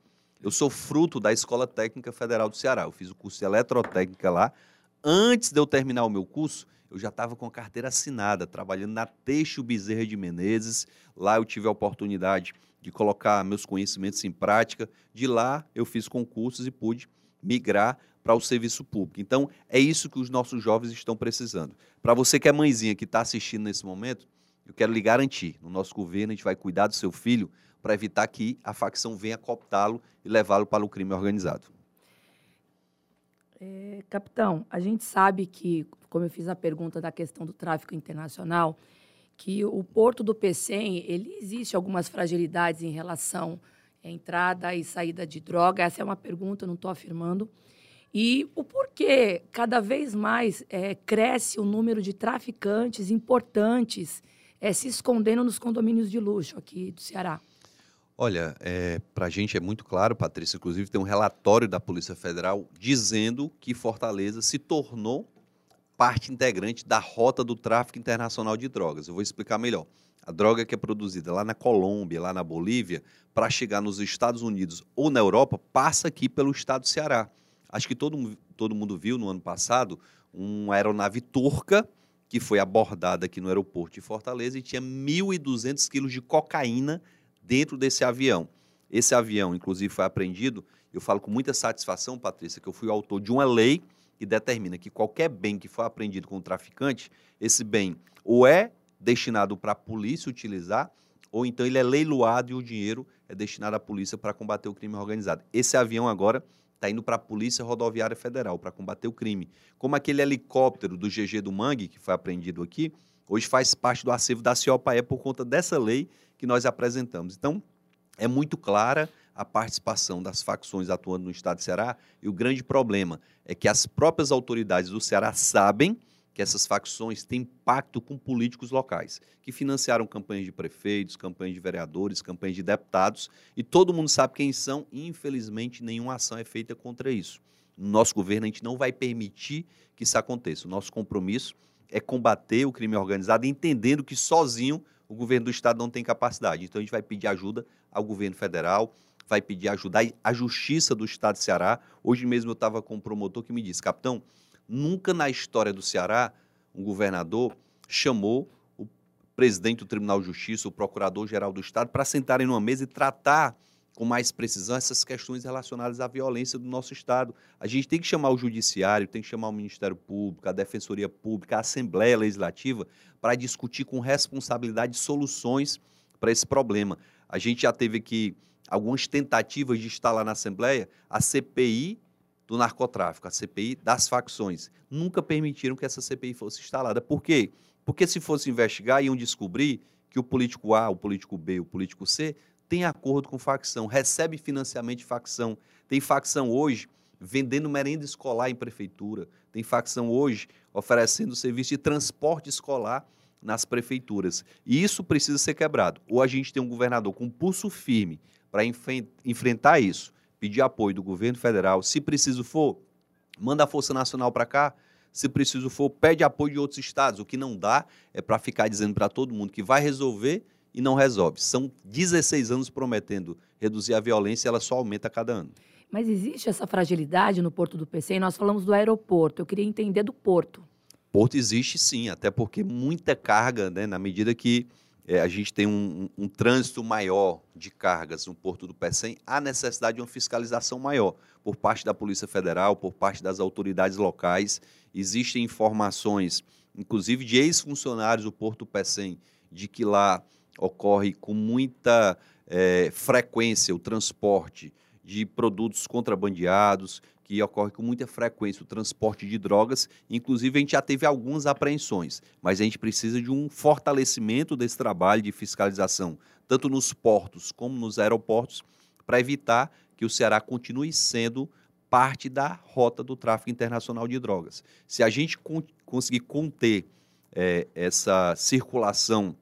Eu sou fruto da Escola Técnica Federal do Ceará. Eu fiz o curso de eletrotécnica lá. Antes de eu terminar o meu curso, eu já estava com a carteira assinada, trabalhando na Teixo Bezerra de Menezes. Lá eu tive a oportunidade de colocar meus conhecimentos em prática. De lá eu fiz concursos e pude migrar para o serviço público. Então, é isso que os nossos jovens estão precisando. Para você que é mãezinha que está assistindo nesse momento, eu quero lhe garantir: no nosso governo, a gente vai cuidar do seu filho para evitar que a facção venha cooptá-lo e levá-lo para o crime organizado. É, capitão, a gente sabe que, como eu fiz a pergunta da questão do tráfico internacional, que o porto do PCM, ele existe algumas fragilidades em relação à entrada e saída de droga. Essa é uma pergunta, não estou afirmando. E o porquê cada vez mais é, cresce o número de traficantes importantes é, se escondendo nos condomínios de luxo aqui do Ceará? Olha, é, para a gente é muito claro, Patrícia, inclusive tem um relatório da Polícia Federal dizendo que Fortaleza se tornou parte integrante da rota do tráfico internacional de drogas. Eu vou explicar melhor. A droga que é produzida lá na Colômbia, lá na Bolívia, para chegar nos Estados Unidos ou na Europa, passa aqui pelo estado do Ceará. Acho que todo, todo mundo viu no ano passado uma aeronave turca que foi abordada aqui no aeroporto de Fortaleza e tinha 1.200 quilos de cocaína dentro desse avião. Esse avião, inclusive, foi apreendido. Eu falo com muita satisfação, Patrícia, que eu fui autor de uma lei que determina que qualquer bem que for apreendido com o traficante, esse bem ou é destinado para a polícia utilizar, ou então ele é leiloado e o dinheiro é destinado à polícia para combater o crime organizado. Esse avião agora está indo para a Polícia Rodoviária Federal para combater o crime. Como aquele helicóptero do GG do Mangue, que foi apreendido aqui, hoje faz parte do acervo da CIOPAE por conta dessa lei que nós apresentamos. Então, é muito clara a participação das facções atuando no estado de Ceará e o grande problema é que as próprias autoridades do Ceará sabem que essas facções têm pacto com políticos locais, que financiaram campanhas de prefeitos, campanhas de vereadores, campanhas de deputados, e todo mundo sabe quem são, e infelizmente nenhuma ação é feita contra isso. No nosso governo, a gente não vai permitir que isso aconteça. O nosso compromisso é combater o crime organizado, entendendo que sozinho o governo do estado não tem capacidade. Então a gente vai pedir ajuda ao governo federal, vai pedir ajuda à justiça do estado de Ceará. Hoje mesmo eu estava com um promotor que me disse, capitão, nunca na história do Ceará um governador chamou o presidente do Tribunal de Justiça, o procurador-geral do estado, para sentarem numa mesa e tratar com mais precisão essas questões relacionadas à violência do nosso Estado. A gente tem que chamar o Judiciário, tem que chamar o Ministério Público, a Defensoria Pública, a Assembleia Legislativa, para discutir com responsabilidade soluções para esse problema. A gente já teve aqui algumas tentativas de instalar na Assembleia a CPI do narcotráfico, a CPI das facções. Nunca permitiram que essa CPI fosse instalada. Por quê? Porque se fosse investigar, iam descobrir que o político A, o político B, o político C tem acordo com facção, recebe financiamento de facção. Tem facção hoje vendendo merenda escolar em prefeitura. Tem facção hoje oferecendo serviço de transporte escolar nas prefeituras. E isso precisa ser quebrado. Ou a gente tem um governador com pulso firme para enfrentar isso, pedir apoio do governo federal. Se preciso for, manda a Força Nacional para cá. Se preciso for, pede apoio de outros estados. O que não dá é para ficar dizendo para todo mundo que vai resolver e não resolve. São 16 anos prometendo reduzir a violência e ela só aumenta a cada ano. Mas existe essa fragilidade no Porto do PC? E nós falamos do aeroporto. Eu queria entender do porto. Porto existe sim, até porque muita carga, né, na medida que é, a gente tem um, um, um, trânsito maior de cargas no Porto do Pecém, há necessidade de uma fiscalização maior por parte da Polícia Federal, por parte das autoridades locais. Existem informações, inclusive de ex-funcionários do Porto do Pecém, de que lá ocorre com muita é, frequência o transporte de produtos contrabandeados, que ocorre com muita frequência o transporte de drogas. Inclusive, a gente já teve algumas apreensões, mas a gente precisa de um fortalecimento desse trabalho de fiscalização, tanto nos portos como nos aeroportos, para evitar que o Ceará continue sendo parte da rota do tráfico internacional de drogas. Se a gente con conseguir conter é, essa circulação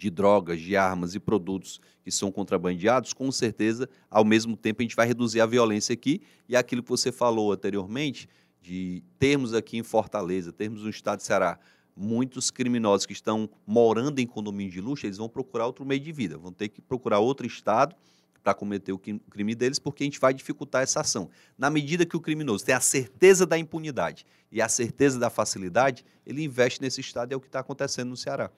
de drogas, de armas e produtos que são contrabandeados, com certeza, ao mesmo tempo, a gente vai reduzir a violência aqui e aquilo que você falou anteriormente, de termos aqui em Fortaleza, termos no estado de Ceará, muitos criminosos que estão morando em condomínio de luxo, eles vão procurar outro meio de vida, vão ter que procurar outro estado para cometer o crime deles, porque a gente vai dificultar essa ação. Na medida que o criminoso tem a certeza da impunidade e a certeza da facilidade, ele investe nesse estado e é o que está acontecendo no Ceará.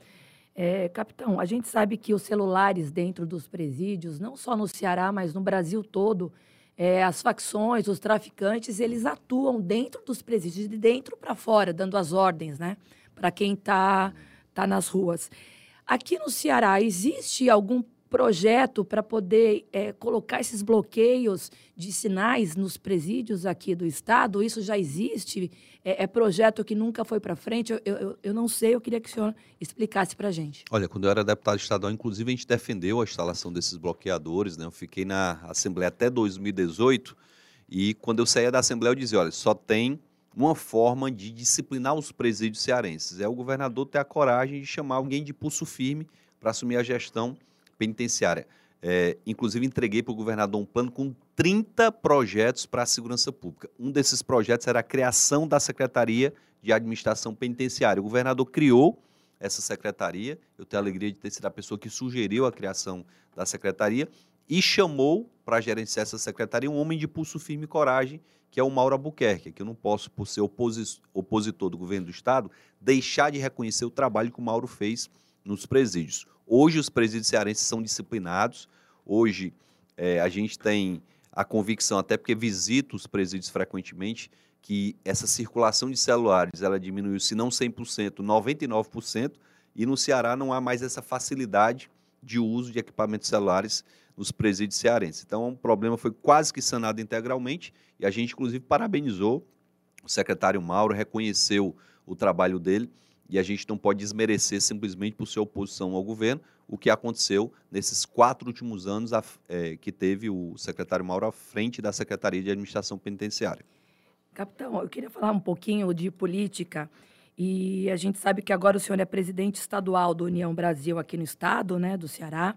É, capitão, a gente sabe que os celulares dentro dos presídios, não só no Ceará, mas no Brasil todo, é, as facções, os traficantes, eles atuam dentro dos presídios, de dentro para fora, dando as ordens, né? Para quem está tá nas ruas. Aqui no Ceará, existe algum projeto para poder é, colocar esses bloqueios de sinais nos presídios aqui do Estado? Isso já existe? É, é projeto que nunca foi para frente? Eu, eu, eu, não sei, eu queria que o senhor explicasse para a gente. Olha, quando eu era deputado estadual, inclusive, a gente defendeu a instalação desses bloqueadores. Né? Eu fiquei na Assembleia até 2018 e quando eu saía da Assembleia eu dizia, olha, só tem uma forma de disciplinar os presídios cearenses. É o governador ter a coragem de chamar alguém de pulso firme para assumir a gestão penitenciária. É, inclusive, entreguei para o governador um plano com 30 projetos para a segurança pública. Um desses projetos era a criação da Secretaria de Administração Penitenciária. O governador criou essa secretaria. Eu tenho a alegria de ter sido a pessoa que sugeriu a criação da secretaria e chamou para gerenciar essa secretaria um homem de pulso firme e coragem, que é o Mauro Albuquerque, que eu não posso, por ser opositor do governo do Estado, deixar de reconhecer o trabalho que o Mauro fez nos presídios. Hoje os presídios cearenses são disciplinados, hoje é, a gente tem a convicção, até porque visito os presídios frequentemente, que essa circulação de celulares ela diminuiu, se não 100%, 99%, e no Ceará não há mais essa facilidade de uso de equipamentos celulares nos presídios cearenses. Então, o problema foi quase que sanado integralmente e a gente, inclusive, parabenizou o secretário Mauro, reconheceu o trabalho dele e a gente não pode desmerecer simplesmente por sua oposição ao governo o que aconteceu nesses quatro últimos anos é, que teve o secretário Mauro à frente da Secretaria de Administração Penitenciária. Capitão, eu queria falar um pouquinho de política. E a gente sabe que agora o senhor é presidente estadual do União Brasil aqui no estado, né, do Ceará.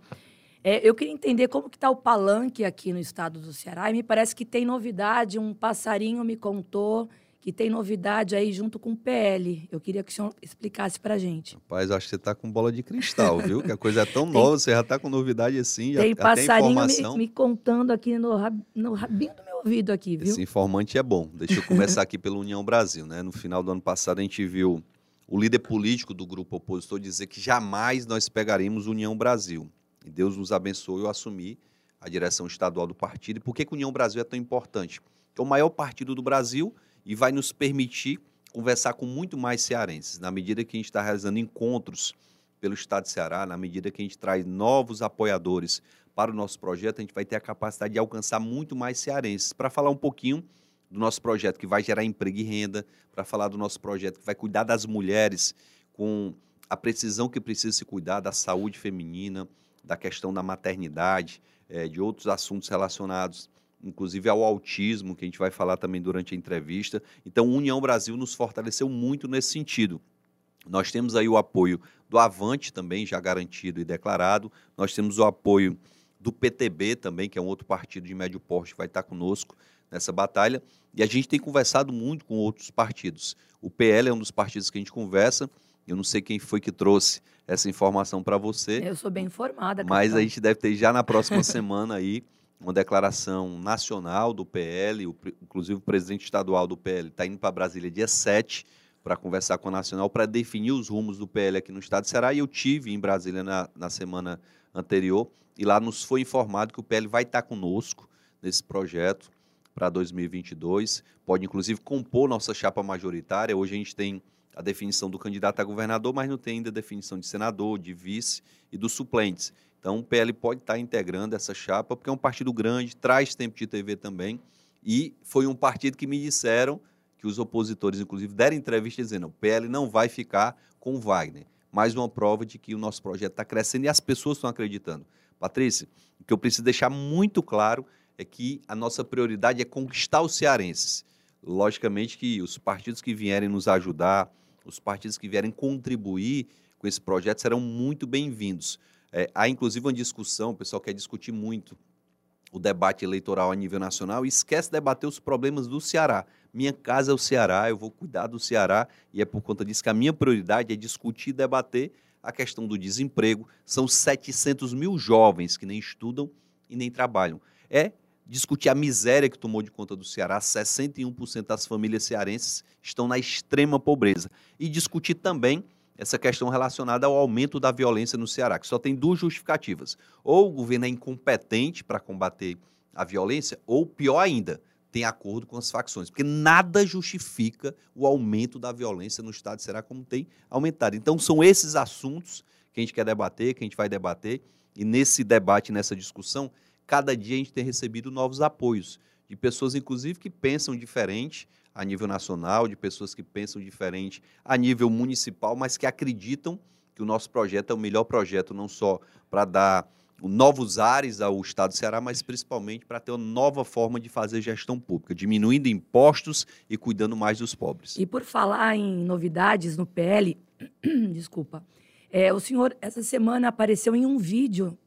É, eu queria entender como que está o palanque aqui no estado do Ceará. E me parece que tem novidade. Um passarinho me contou que tem novidade aí junto com o PL. Eu queria que o senhor explicasse para a gente. Rapaz, acho que você está com bola de cristal, viu? Que a coisa é tão tem, nova, você já está com novidade assim. Tem já, passarinho me, me, contando aqui no, no rabinho do meu ouvido aqui, viu? Esse informante é bom. Deixa eu começar aqui pelo União Brasil, né? No final do ano passado a gente viu o líder político do grupo opositor dizer que jamais nós pegaremos União Brasil. E Deus nos abençoe eu assumir a direção estadual do partido. E por que, que União Brasil é tão importante? É o maior partido do Brasil e vai nos permitir conversar com muito mais cearenses. Na medida que a gente está realizando encontros pelo Estado de Ceará, na medida que a gente traz novos apoiadores para o nosso projeto, a gente vai ter a capacidade de alcançar muito mais cearenses. Para falar um pouquinho do nosso projeto que vai gerar emprego e renda, para falar do nosso projeto que vai cuidar das mulheres com a precisão que precisa se cuidar da saúde feminina, da questão da maternidade, é, de outros assuntos relacionados, inclusive ao autismo, que a gente vai falar também durante a entrevista. Então, União Brasil nos fortaleceu muito nesse sentido. Nós temos aí o apoio do Avante também, já garantido e declarado. Nós temos o apoio do PTB também, que é um outro partido de médio porte que vai estar conosco nessa batalha. E a gente tem conversado muito com outros partidos. O PL é um dos partidos que a gente conversa. Eu não sei quem foi que trouxe essa informação para você. Eu sou bem informada. Mas a gente deve ter já na próxima [laughs] semana aí uma declaração nacional do PL, o, inclusive o presidente estadual do PL está indo para Brasília dia 7 para conversar com a Nacional para definir os rumos do PL aqui no estado de Ceará. E eu tive em Brasília na, na semana anterior e lá nos foi informado que o PL vai estar conosco nesse projeto para 2022. Pode, inclusive, compor nossa chapa majoritária. Hoje a gente tem a definição do candidato a governador, mas não tem ainda a definição de senador, de vice e dos suplentes. Então, o PL pode estar integrando essa chapa, porque é um partido grande, traz tempo de TV também, e foi um partido que me disseram que os opositores, inclusive, deram entrevista dizendo: o PL não vai ficar com o Wagner. Mais uma prova de que o nosso projeto está crescendo e as pessoas estão acreditando. Patrícia, o que eu preciso deixar muito claro é que a nossa prioridade é conquistar os cearenses. Logicamente que os partidos que vierem nos ajudar, os partidos que vierem contribuir com esse projeto serão muito bem-vindos. É, há inclusive uma discussão, o pessoal quer discutir muito o debate eleitoral a nível nacional e esquece de debater os problemas do Ceará. Minha casa é o Ceará, eu vou cuidar do Ceará e é por conta disso que a minha prioridade é discutir e debater a questão do desemprego. São 700 mil jovens que nem estudam e nem trabalham. É discutir a miséria que tomou de conta do Ceará, 61% das famílias cearenses estão na extrema pobreza. E discutir também essa questão relacionada ao aumento da violência no Ceará, que só tem duas justificativas. Ou o governo é incompetente para combater a violência, ou pior ainda, tem acordo com as facções, porque nada justifica o aumento da violência no estado de Ceará como tem aumentado. Então são esses assuntos que a gente quer debater, que a gente vai debater, e nesse debate, nessa discussão, cada dia a gente tem recebido novos apoios de pessoas, inclusive, que pensam diferente a nível nacional, de pessoas que pensam diferente a nível municipal, mas que acreditam que o nosso projeto é o melhor projeto, não só para dar novos ares ao Estado do Ceará, mas principalmente para ter uma nova forma de fazer gestão pública, diminuindo impostos e cuidando mais dos pobres. E por falar em novidades no PL, [clears throat] desculpa, é, o senhor essa semana apareceu em um vídeo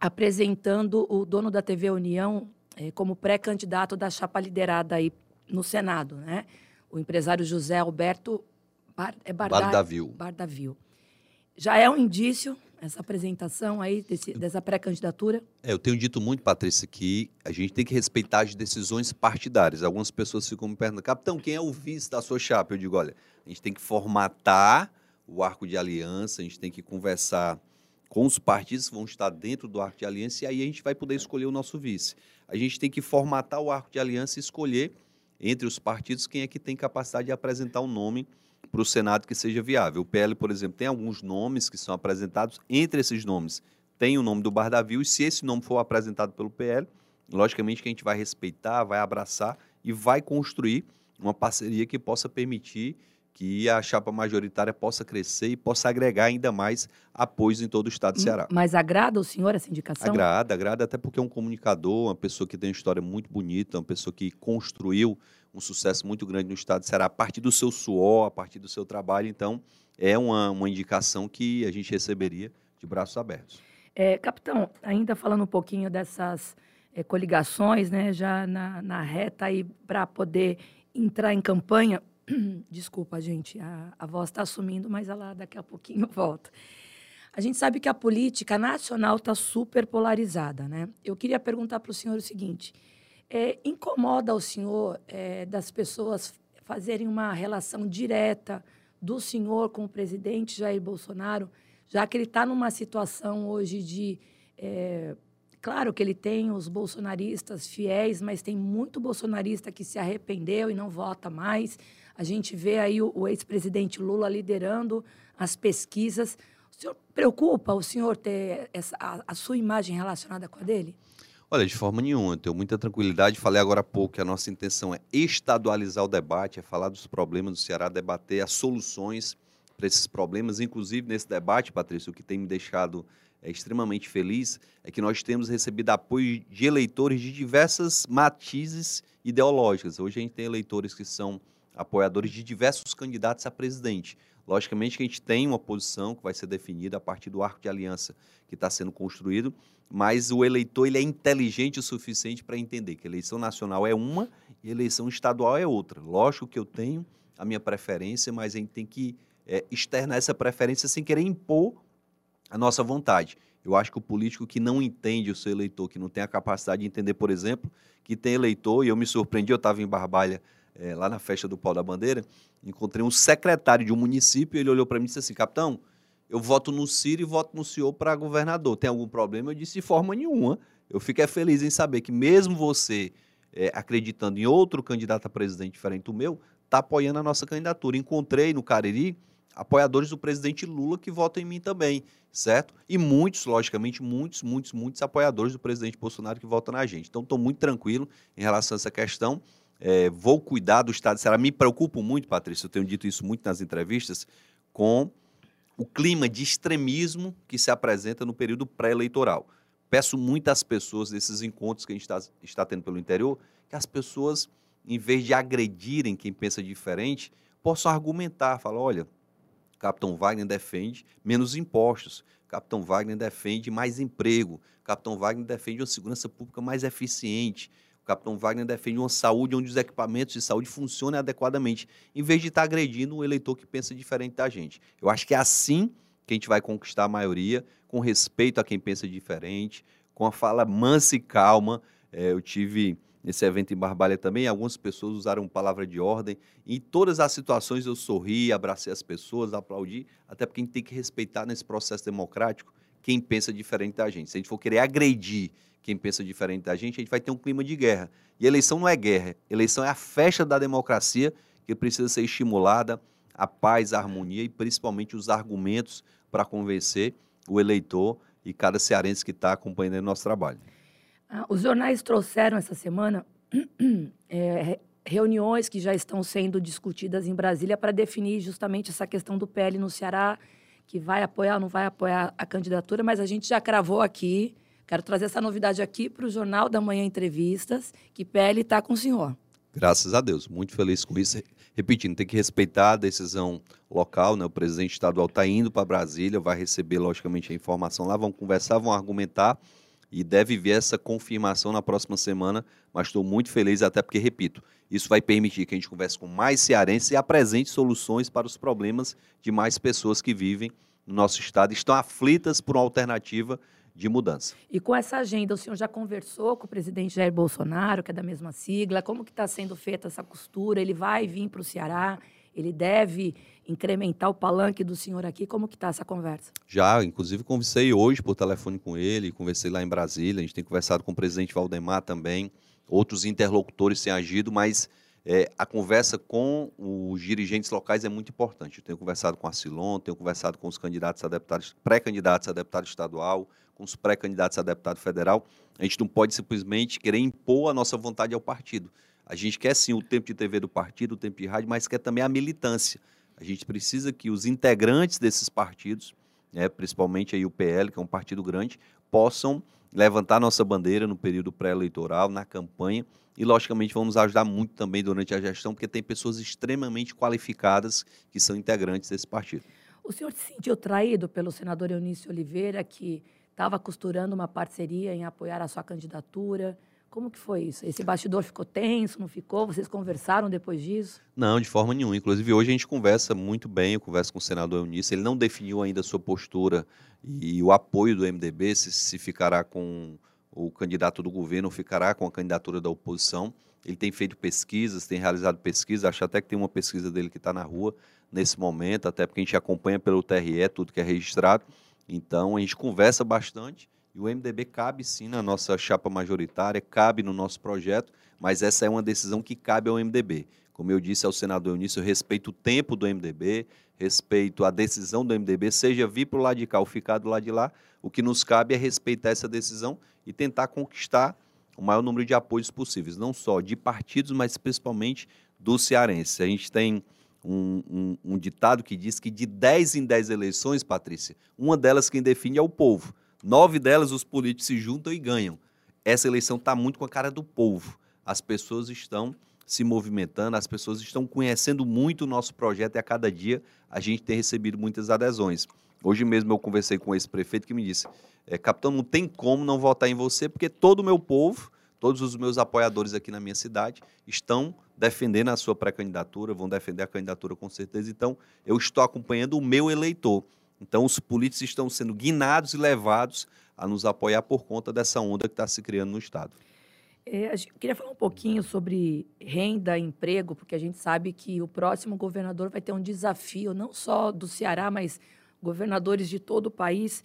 apresentando o dono da TV União é, como pré-candidato da chapa liderada aí no Senado, né? O empresário José Alberto Bar, é Bardavil. Bardavil. Já é um indício essa apresentação aí desse, dessa pré-candidatura? É, eu tenho dito muito, Patrícia, que a gente tem que respeitar as decisões partidárias. Algumas pessoas ficam me perguntando, capitão, quem é o vice da sua chapa? Eu digo, olha, a gente tem que formatar o arco de aliança, a gente tem que conversar com os partidos que vão estar dentro do arco de aliança e aí a gente vai poder escolher o nosso vice. A gente tem que formatar o arco de aliança e escolher entre os partidos quem é que tem capacidade de apresentar um nome para o Senado que seja viável. O PL, por exemplo, tem alguns nomes que são apresentados. Entre esses nomes tem o nome do Bardavil e se esse nome for apresentado pelo PL, logicamente que a gente vai respeitar, vai abraçar e vai construir uma parceria que possa permitir que a chapa majoritária possa crescer e possa agregar ainda mais apoios em todo o estado de Ceará. Mas agrada o senhor essa indicação? Agrada, agrada, até porque é um comunicador, uma pessoa que tem uma história muito bonita, uma pessoa que construiu um sucesso muito grande no estado de Ceará a partir do seu suor, a partir do seu trabalho. Então, é uma, uma indicação que a gente receberia de braços abertos. É, capitão, ainda falando um pouquinho dessas é, coligações, né, já na, na reta aí para poder entrar em campanha, [clears throat] Desculpa, gente, a, a voz está sumindo, mas ela daqui a pouquinho [laughs] volta. A gente sabe que a política nacional está super polarizada, né? Eu queria perguntar para o senhor o seguinte: é, incomoda o senhor é, das pessoas fazerem uma relação direta do senhor com o presidente Jair Bolsonaro, já que ele está numa situação hoje de é, Claro que ele tem os bolsonaristas fiéis, mas tem muito bolsonarista que se arrependeu e não vota mais. A gente vê aí o, o ex-presidente Lula liderando as pesquisas. O senhor preocupa o senhor ter essa, a, a sua imagem relacionada com a dele? Olha, de forma nenhuma, eu tenho muita tranquilidade. Falei agora há pouco que a nossa intenção é estadualizar o debate, é falar dos problemas do Ceará, debater as soluções para esses problemas. Inclusive, nesse debate, Patrícia, o que tem me deixado é, extremamente feliz é que nós temos recebido apoio de eleitores de diversas matizes ideológicas. Hoje a gente tem eleitores que são apoiadores de diversos candidatos a presidente. Logicamente que a gente tem uma posição que vai ser definida a partir do arco de aliança que está sendo construído, mas o eleitor ele é inteligente o suficiente para entender que eleição nacional é uma e eleição estadual é outra. Lógico que eu tenho a minha preferência, mas a gente tem que é, externar essa preferência sem querer impor a nossa vontade. Eu acho que o político que não entende o seu eleitor, que não tem a capacidade de entender, por exemplo, que tem eleitor, e eu me surpreendi, eu estava em Barbalha, é, lá na festa do Pau da Bandeira, encontrei um secretário de um município, ele olhou para mim e disse assim, capitão, eu voto no Ciro e voto no senhor para governador. Tem algum problema? Eu disse, de forma nenhuma. Eu fiquei feliz em saber que mesmo você é, acreditando em outro candidato a presidente diferente do meu, está apoiando a nossa candidatura. Encontrei no Cariri apoiadores do presidente Lula que votam em mim também, certo? E muitos, logicamente, muitos, muitos, muitos apoiadores do presidente Bolsonaro que votam na gente. Então, estou muito tranquilo em relação a essa questão. É, vou cuidar do Estado de Ceará. Me preocupo muito, Patrícia, eu tenho dito isso muito nas entrevistas, com o clima de extremismo que se apresenta no período pré-eleitoral. Peço muito às pessoas, desses encontros que a gente está, está tendo pelo interior, que as pessoas, em vez de agredirem quem pensa diferente, possam argumentar, falar, olha, Capitão Wagner defende menos impostos. Capitão Wagner defende mais emprego. Capitão Wagner defende uma segurança pública mais eficiente. O Capitão Wagner defende uma saúde onde os equipamentos de saúde funcionem adequadamente, em vez de estar agredindo um eleitor que pensa diferente da gente. Eu acho que é assim que a gente vai conquistar a maioria, com respeito a quem pensa diferente, com a fala mansa e calma. É, eu tive nesse evento em Barbalha também, algumas pessoas usaram palavra de ordem. Em todas as situações eu sorri, abracei as pessoas, aplaudi, até porque a gente tem que respeitar nesse processo democrático quem pensa diferente da gente. Se a gente for querer agredir quem pensa diferente da gente, a gente vai ter um clima de guerra. E eleição não é guerra, eleição é a festa da democracia que precisa ser estimulada, a paz, a harmonia e principalmente os argumentos para convencer o eleitor e cada cearense que está acompanhando o nosso trabalho. Ah, os jornais trouxeram essa semana [clears throat] é, reuniões que já estão sendo discutidas em Brasília para definir justamente essa questão do PL no Ceará, que vai apoiar ou não vai apoiar a candidatura, mas a gente já cravou aqui. Quero trazer essa novidade aqui para o Jornal da Manhã Entrevistas, que PL está com o senhor. Graças a Deus, muito feliz com isso. Repetindo, tem que respeitar a decisão local, né? O presidente estadual está indo para Brasília, vai receber, logicamente, a informação lá, vão conversar, vão argumentar e deve ver essa confirmação na próxima semana, mas estou muito feliz até porque, repito, isso vai permitir que a gente converse com mais cearenses e apresente soluções para os problemas de mais pessoas que vivem no nosso estado e estão aflitas por uma alternativa de mudança. E com essa agenda, o senhor já conversou com o presidente Jair Bolsonaro, que é da mesma sigla? Como que está sendo feita essa costura? Ele vai vir para o Ceará? Ele deve incrementar o palanque do senhor aqui? Como que está essa conversa? Já, inclusive conversei hoje por telefone com ele, conversei lá em Brasília, a gente tem conversado com o presidente Valdemar também, outros interlocutores têm agido, mas é, a conversa com os dirigentes locais é muito importante. Eu tenho conversado com a Silon, tenho conversado com os candidatos a deputados, pré-candidatos a deputado estadual, com os pré-candidatos a deputado federal. A gente não pode simplesmente querer impor a nossa vontade ao partido. A gente quer sim o tempo de TV do partido, o tempo de rádio, mas quer também a militância. A gente precisa que os integrantes desses partidos, né, principalmente aí o PL, que é um partido grande, possam levantar nossa bandeira no período pré-eleitoral, na campanha, e logicamente vamos ajudar muito também durante a gestão, porque tem pessoas extremamente qualificadas que são integrantes desse partido. O senhor se sentiu traído pelo senador Eunício Oliveira, que estava costurando uma parceria em apoiar a sua candidatura? Como que foi isso? Esse bastidor ficou tenso, não ficou? Vocês conversaram depois disso? Não, de forma nenhuma. Inclusive, hoje a gente conversa muito bem, eu converso com o senador Eunice, ele não definiu ainda a sua postura e o apoio do MDB, se, se ficará com o candidato do governo ou ficará com a candidatura da oposição. Ele tem feito pesquisas, tem realizado pesquisas, acho até que tem uma pesquisa dele que está na rua nesse momento, até porque a gente acompanha pelo TRE tudo que é registrado. Então, a gente conversa bastante e o MDB cabe sim na nossa chapa majoritária, cabe no nosso projeto, mas essa é uma decisão que cabe ao MDB. Como eu disse ao senador Eunício, eu respeito o tempo do MDB, respeito a decisão do MDB, seja vir para o lado de cá ou ficar do lado de lá. O que nos cabe é respeitar essa decisão e tentar conquistar o maior número de apoios possíveis, não só de partidos, mas principalmente do cearense. A gente tem um, um, um, ditado que diz que de 10 em 10 eleições, Patrícia, uma delas quem define é o povo. Nove delas os políticos se juntam e ganham. Essa eleição está muito com a cara do povo. As pessoas estão se movimentando, as pessoas estão conhecendo muito o nosso projeto e a cada dia a gente tem recebido muitas adesões. Hoje mesmo eu conversei com esse prefeito que me disse: é, capitão, não tem como não votar em você, porque todo o meu povo, todos os meus apoiadores aqui na minha cidade estão defendendo a sua pré-candidatura, vão defender a candidatura com certeza. Então, eu estou acompanhando o meu eleitor. Então, os políticos estão sendo guinados e levados a nos apoiar por conta dessa onda que está se criando no Estado. É, eu queria falar um pouquinho sobre renda, emprego, porque a gente sabe que o próximo governador vai ter um desafio, não só do Ceará, mas governadores de todo o país,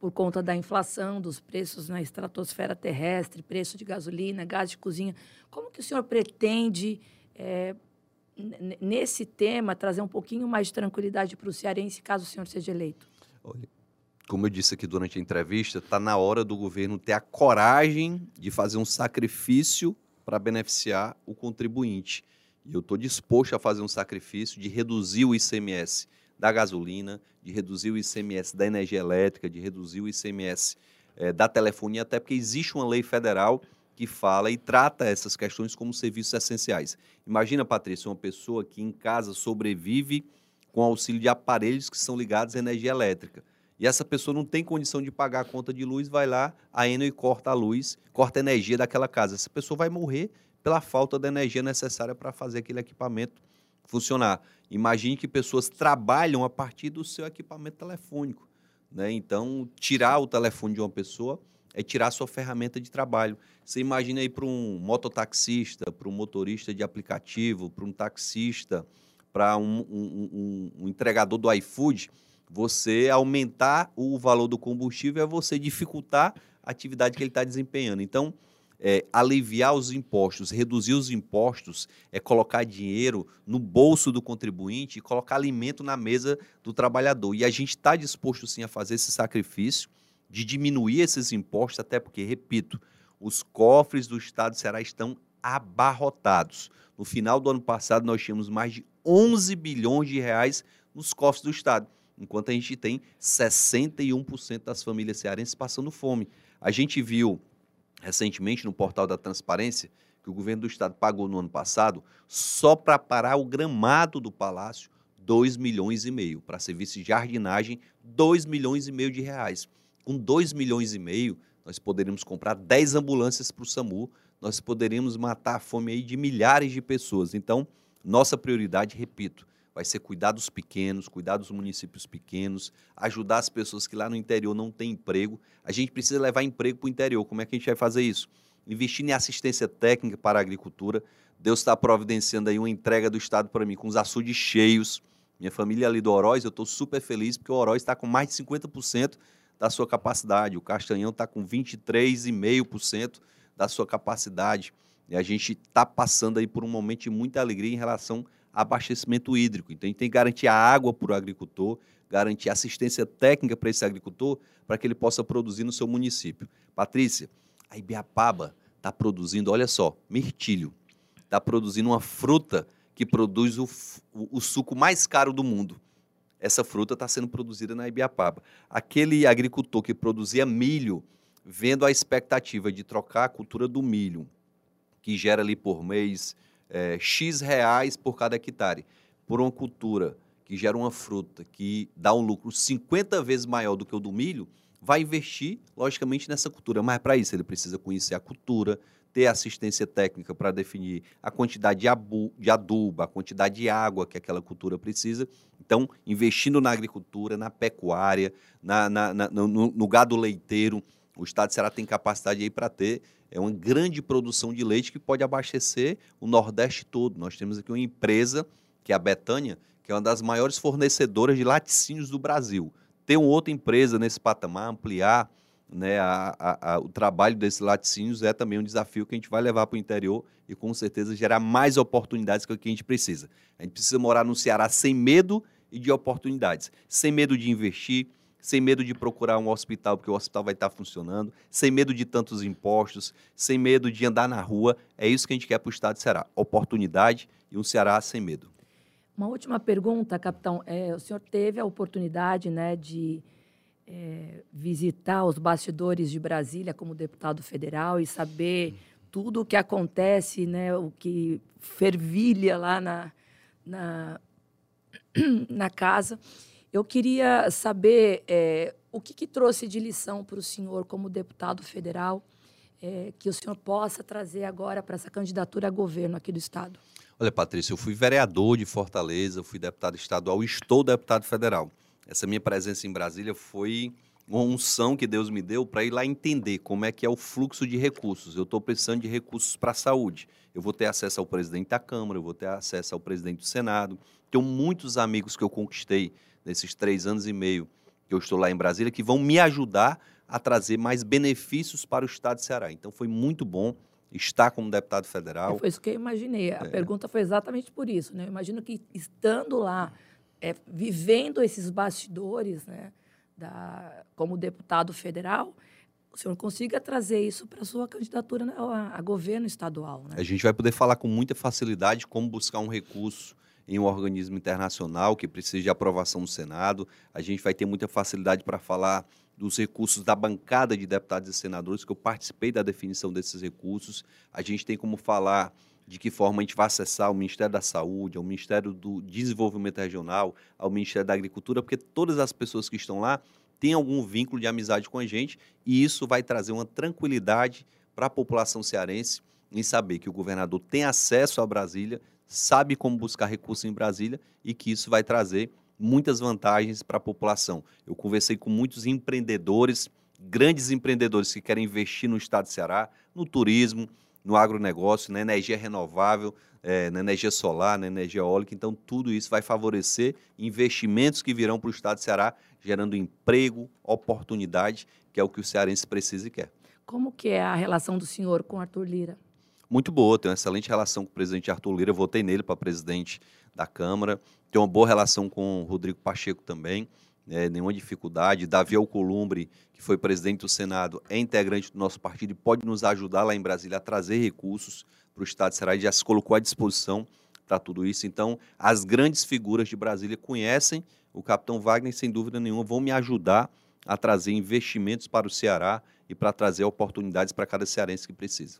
por conta da inflação, dos preços na estratosfera terrestre, preço de gasolina, gás de cozinha. Como que o senhor pretende, é, nesse tema, trazer um pouquinho mais de tranquilidade para o cearense, caso o senhor seja eleito? Olha, como eu disse aqui durante a entrevista, está na hora do governo ter a coragem de fazer um sacrifício para beneficiar o contribuinte. E eu estou disposto a fazer um sacrifício de reduzir o ICMS da gasolina, de reduzir o ICMS da energia elétrica, de reduzir o ICMS é, eh, da telefonia, até porque existe uma lei federal que fala e trata essas questões como serviços essenciais. Imagina, Patrícia, uma pessoa que em casa sobrevive com auxílio de aparelhos que são ligados à energia elétrica e essa pessoa não tem condição de pagar a conta de luz, vai lá, a Enel corta a luz, corta a energia daquela casa. Essa pessoa vai morrer pela falta da energia necessária para fazer aquele equipamento funcionar. Imagine que pessoas trabalham a partir do seu equipamento telefônico. Né? Então, tirar o telefone de uma pessoa é tirar a sua ferramenta de trabalho. Você imagina aí para um mototaxista, para um motorista de aplicativo, para um taxista, para um, um, um, um entregador do iFood, você aumentar o valor do combustível é você dificultar a atividade que ele está desempenhando. Então, é, aliviar os impostos, reduzir os impostos, é colocar dinheiro no bolso do contribuinte e colocar alimento na mesa do trabalhador. E a gente está disposto sim a fazer esse sacrifício de diminuir esses impostos, até porque, repito, os cofres do Estado de Ceará estão abarrotados. No final do ano passado, nós tínhamos mais de 11 bilhões de reais nos cofres do Estado enquanto a gente tem 61% das famílias cearenses passando fome. A gente viu recentemente no portal da Transparência que o governo do estado pagou no ano passado só para parar o gramado do palácio 2 milhões e meio, para serviço de jardinagem 2 milhões e meio de reais. Com 2 milhões e meio, nós poderíamos comprar 10 ambulâncias para o SAMU, nós poderíamos matar a fome aí de milhares de pessoas. Então, nossa prioridade, repito, vai ser cuidar dos pequenos, cuidar dos municípios pequenos, ajudar as pessoas que lá no interior não têm emprego. A gente precisa levar emprego para o interior. Como é que a gente vai fazer isso? Investindo em assistência técnica para a agricultura. Deus está providenciando aí uma entrega do Estado para mim, com os açudes cheios. Minha família ali do Oroz, eu estou super feliz, porque o Oroz está com mais de 50% da sua capacidade. O Castanhão está com 23,5% da sua capacidade. E a gente está passando aí por um momento de muita alegria em relação abastecimento hídrico. Então, a gente tem que garantir a água para o agricultor, garantir assistência técnica para esse agricultor, para que ele possa produzir no seu município. Patrícia, a Ibiapaba está produzindo, olha só, mirtilho. Está produzindo uma fruta que produz o, o, o suco mais caro do mundo. Essa fruta está sendo produzida na Ibiapaba. Aquele agricultor que produzia milho, vendo a expectativa de trocar a cultura do milho, que gera ali por mês é, X reais por cada hectare, por uma cultura que gera uma fruta que dá um lucro 50 vezes maior do que o do milho, vai investir, logicamente, nessa cultura. Mas para isso ele precisa conhecer a cultura, ter assistência técnica para definir a quantidade de, abu, de adubo, a quantidade de água que aquela cultura precisa. Então, investindo na agricultura, na pecuária, na, na, na no, no, gado leiteiro, o Estado de tem capacidade aí para ter é uma grande produção de leite que pode abastecer o Nordeste todo. Nós temos aqui uma empresa, que é a Betânia, que é uma das maiores fornecedoras de laticínios do Brasil. Ter uma outra empresa nesse patamar, ampliar né, a, a, a, o trabalho desses laticínios é também um desafio que a gente vai levar para o interior e com certeza gerar mais oportunidades que o que a gente precisa. A gente precisa morar no Ceará sem medo e de oportunidades, sem medo de investir, sem medo de procurar um hospital, porque o hospital vai estar funcionando, sem medo de tantos impostos, sem medo de andar na rua. É isso que a gente quer para o Estado de Ceará: oportunidade e um Ceará sem medo. Uma última pergunta, capitão. É, o senhor teve a oportunidade né, de é, visitar os bastidores de Brasília como deputado federal e saber tudo o que acontece, né, o que fervilha lá na, na, [clears throat] na casa. Eu queria saber é, o que, que, trouxe de lição para o senhor como deputado federal é, que o senhor possa trazer agora para essa candidatura a governo aqui do Estado. Olha, Patrícia, eu fui vereador de Fortaleza, fui deputado estadual e estou deputado federal. Essa minha presença em Brasília foi uma unção que Deus me deu para ir lá entender como é que é o fluxo de recursos. Eu estou precisando de recursos para a saúde. Eu vou ter acesso ao presidente da Câmara, eu vou ter acesso ao presidente do Senado. Tenho muitos amigos que eu conquistei nesses três anos e meio que eu estou lá em Brasília que vão me ajudar a trazer mais benefícios para o Estado de Ceará. Então foi muito bom está como deputado federal. É, foi isso que eu imaginei. A é. pergunta foi exatamente por isso. Né? Eu imagino que estando lá, é, vivendo esses bastidores, né, da, como deputado federal, o senhor consiga trazer isso para a sua candidatura a, a governo estadual. Né? A gente vai poder falar com muita facilidade como buscar um recurso em um organismo internacional que precisa de aprovação no Senado. A gente vai ter muita facilidade para falar dos recursos da bancada de deputados e senadores, que eu participei da definição desses recursos. A gente tem como falar de que forma a gente vai acessar o Ministério da Saúde, ao Ministério do Desenvolvimento Regional, ao Ministério da Agricultura, porque todas as pessoas que estão lá têm algum vínculo de amizade com a gente e isso vai trazer uma tranquilidade para a população cearense em saber que o governador tem acesso a Brasília, sabe como buscar recursos em Brasília e que isso vai trazer muitas vantagens para a população. Eu conversei com muitos empreendedores, grandes empreendedores que querem investir no estado de Ceará, no turismo, no agronegócio, na energia renovável, é, na energia solar, na energia eólica. Então, tudo isso vai favorecer investimentos que virão para o estado de Ceará, gerando emprego, oportunidade, que é o que o cearense precisa e quer. Como que é a relação do senhor com Arthur Lira? Muito boa, tenho uma excelente relação com o presidente Arthur Lira, votei nele para presidente da Câmara, tenho uma boa relação com o Rodrigo Pacheco também, é, nenhuma dificuldade. Davi Alcolumbre, que foi presidente do Senado, é integrante do nosso partido e pode nos ajudar lá em Brasília a trazer recursos para o Estado de Ceará já se colocou à disposição para tudo isso. Então, as grandes figuras de Brasília conhecem o capitão Wagner, sem dúvida nenhuma, vão me ajudar a trazer investimentos para o Ceará e para trazer oportunidades para cada cearense que precisa.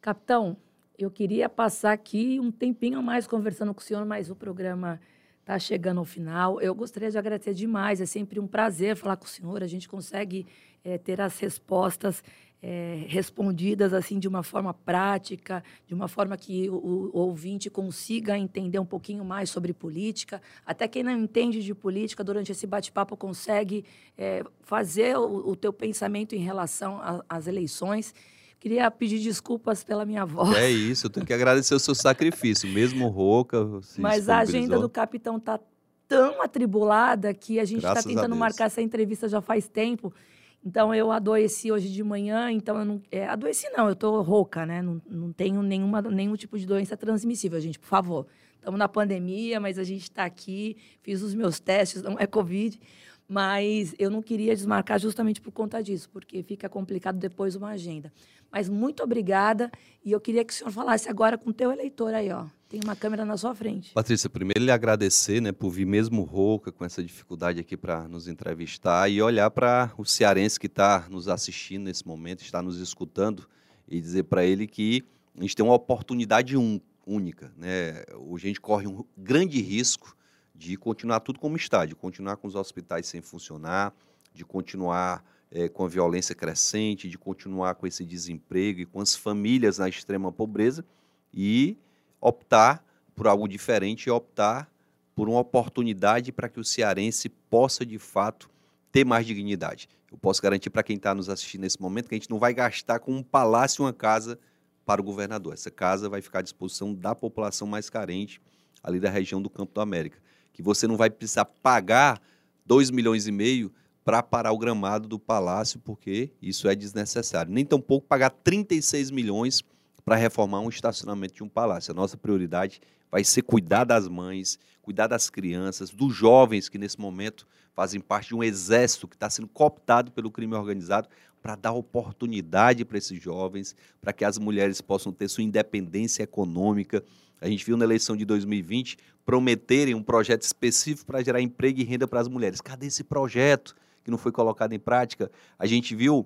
Capitão, eu queria passar aqui um tempinho a mais conversando com o senhor, mas o programa está chegando ao final. Eu gostaria de agradecer demais, é sempre um prazer falar com o senhor. A gente consegue é, ter as respostas é, respondidas assim de uma forma prática, de uma forma que o, o, ouvinte consiga entender um pouquinho mais sobre política. Até quem não entende de política, durante esse bate-papo consegue é, fazer o, o teu pensamento em relação às eleições. Queria pedir desculpas pela minha voz. É isso, eu tenho que agradecer o seu sacrifício, mesmo rouca. Mas a agenda do capitão tá tão atribulada que a gente está tentando marcar essa entrevista já faz tempo. Então eu adoeci hoje de manhã, então eu não. É, adoeci não, eu tô rouca, né? Não, não tenho nenhuma, nenhum tipo de doença transmissível, gente, por favor. Estamos na pandemia, mas a gente está aqui, fiz os meus testes, não é Covid. Mas eu não queria desmarcar justamente por conta disso, porque fica complicado depois uma agenda. Mas muito obrigada e eu queria que o senhor falasse agora com o teu eleitor aí, ó. Tem uma câmera na sua frente. Patrícia, primeiro lhe agradecer, né, por vir mesmo rouca com essa dificuldade aqui para nos entrevistar e olhar para o cearense que está nos assistindo nesse momento, está nos escutando e dizer para ele que a gente tem uma oportunidade un, única, né? Hoje a gente corre um grande risco de continuar tudo como está, de continuar com os hospitais sem funcionar, de continuar é, com a violência crescente, de continuar com esse desemprego e com as famílias na extrema pobreza e optar por algo diferente e optar por uma oportunidade para que o cearense possa, de fato, ter mais dignidade. Eu posso garantir para quem está nos assistindo nesse momento que a gente não vai gastar com um palácio uma casa para o governador. Essa casa vai ficar à disposição da população mais carente ali da região do Campo do América que você não vai precisar pagar 2 milhões e meio para parar o gramado do palácio, porque isso é desnecessário. Nem tampouco pagar 36 milhões para reformar um estacionamento de um palácio. A nossa prioridade vai ser cuidar das mães, cuidar das crianças, dos jovens que nesse momento fazem parte de um exército que está sendo cooptado pelo crime organizado para dar oportunidade para esses jovens, para que as mulheres possam ter sua independência econômica. A gente viu na eleição de 2020 prometerem um projeto específico para gerar emprego e renda para as mulheres. Cadê esse projeto que não foi colocado em prática? A gente viu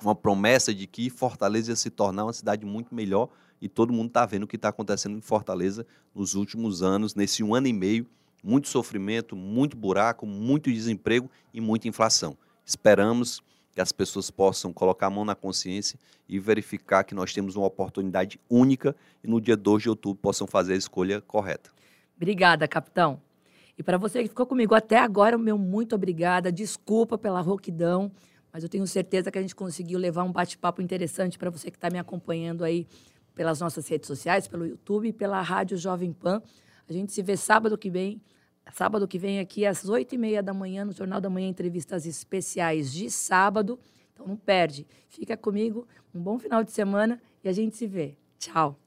uma promessa de que Fortaleza ia se tornar uma cidade muito melhor e todo mundo está vendo o que está acontecendo em Fortaleza nos últimos anos, nesse um ano e meio. Muito sofrimento, muito buraco, muito desemprego e muita inflação. Esperamos que as pessoas possam colocar a mão na consciência e verificar que nós temos uma oportunidade única e no dia 2 de outubro possam fazer a escolha correta. Obrigada, capitão. E para você que ficou comigo até agora, meu muito obrigada. Desculpa pela rouquidão, mas eu tenho certeza que a gente conseguiu levar um bate-papo interessante para você que está me acompanhando aí pelas nossas redes sociais, pelo YouTube e pela Rádio Jovem Pan. A gente se vê sábado que vem Sábado que vem aqui, às oito e meia da manhã, no Jornal da Manhã, entrevistas especiais de sábado. Então não perde. Fica comigo. Um bom final de semana e a gente se vê. Tchau.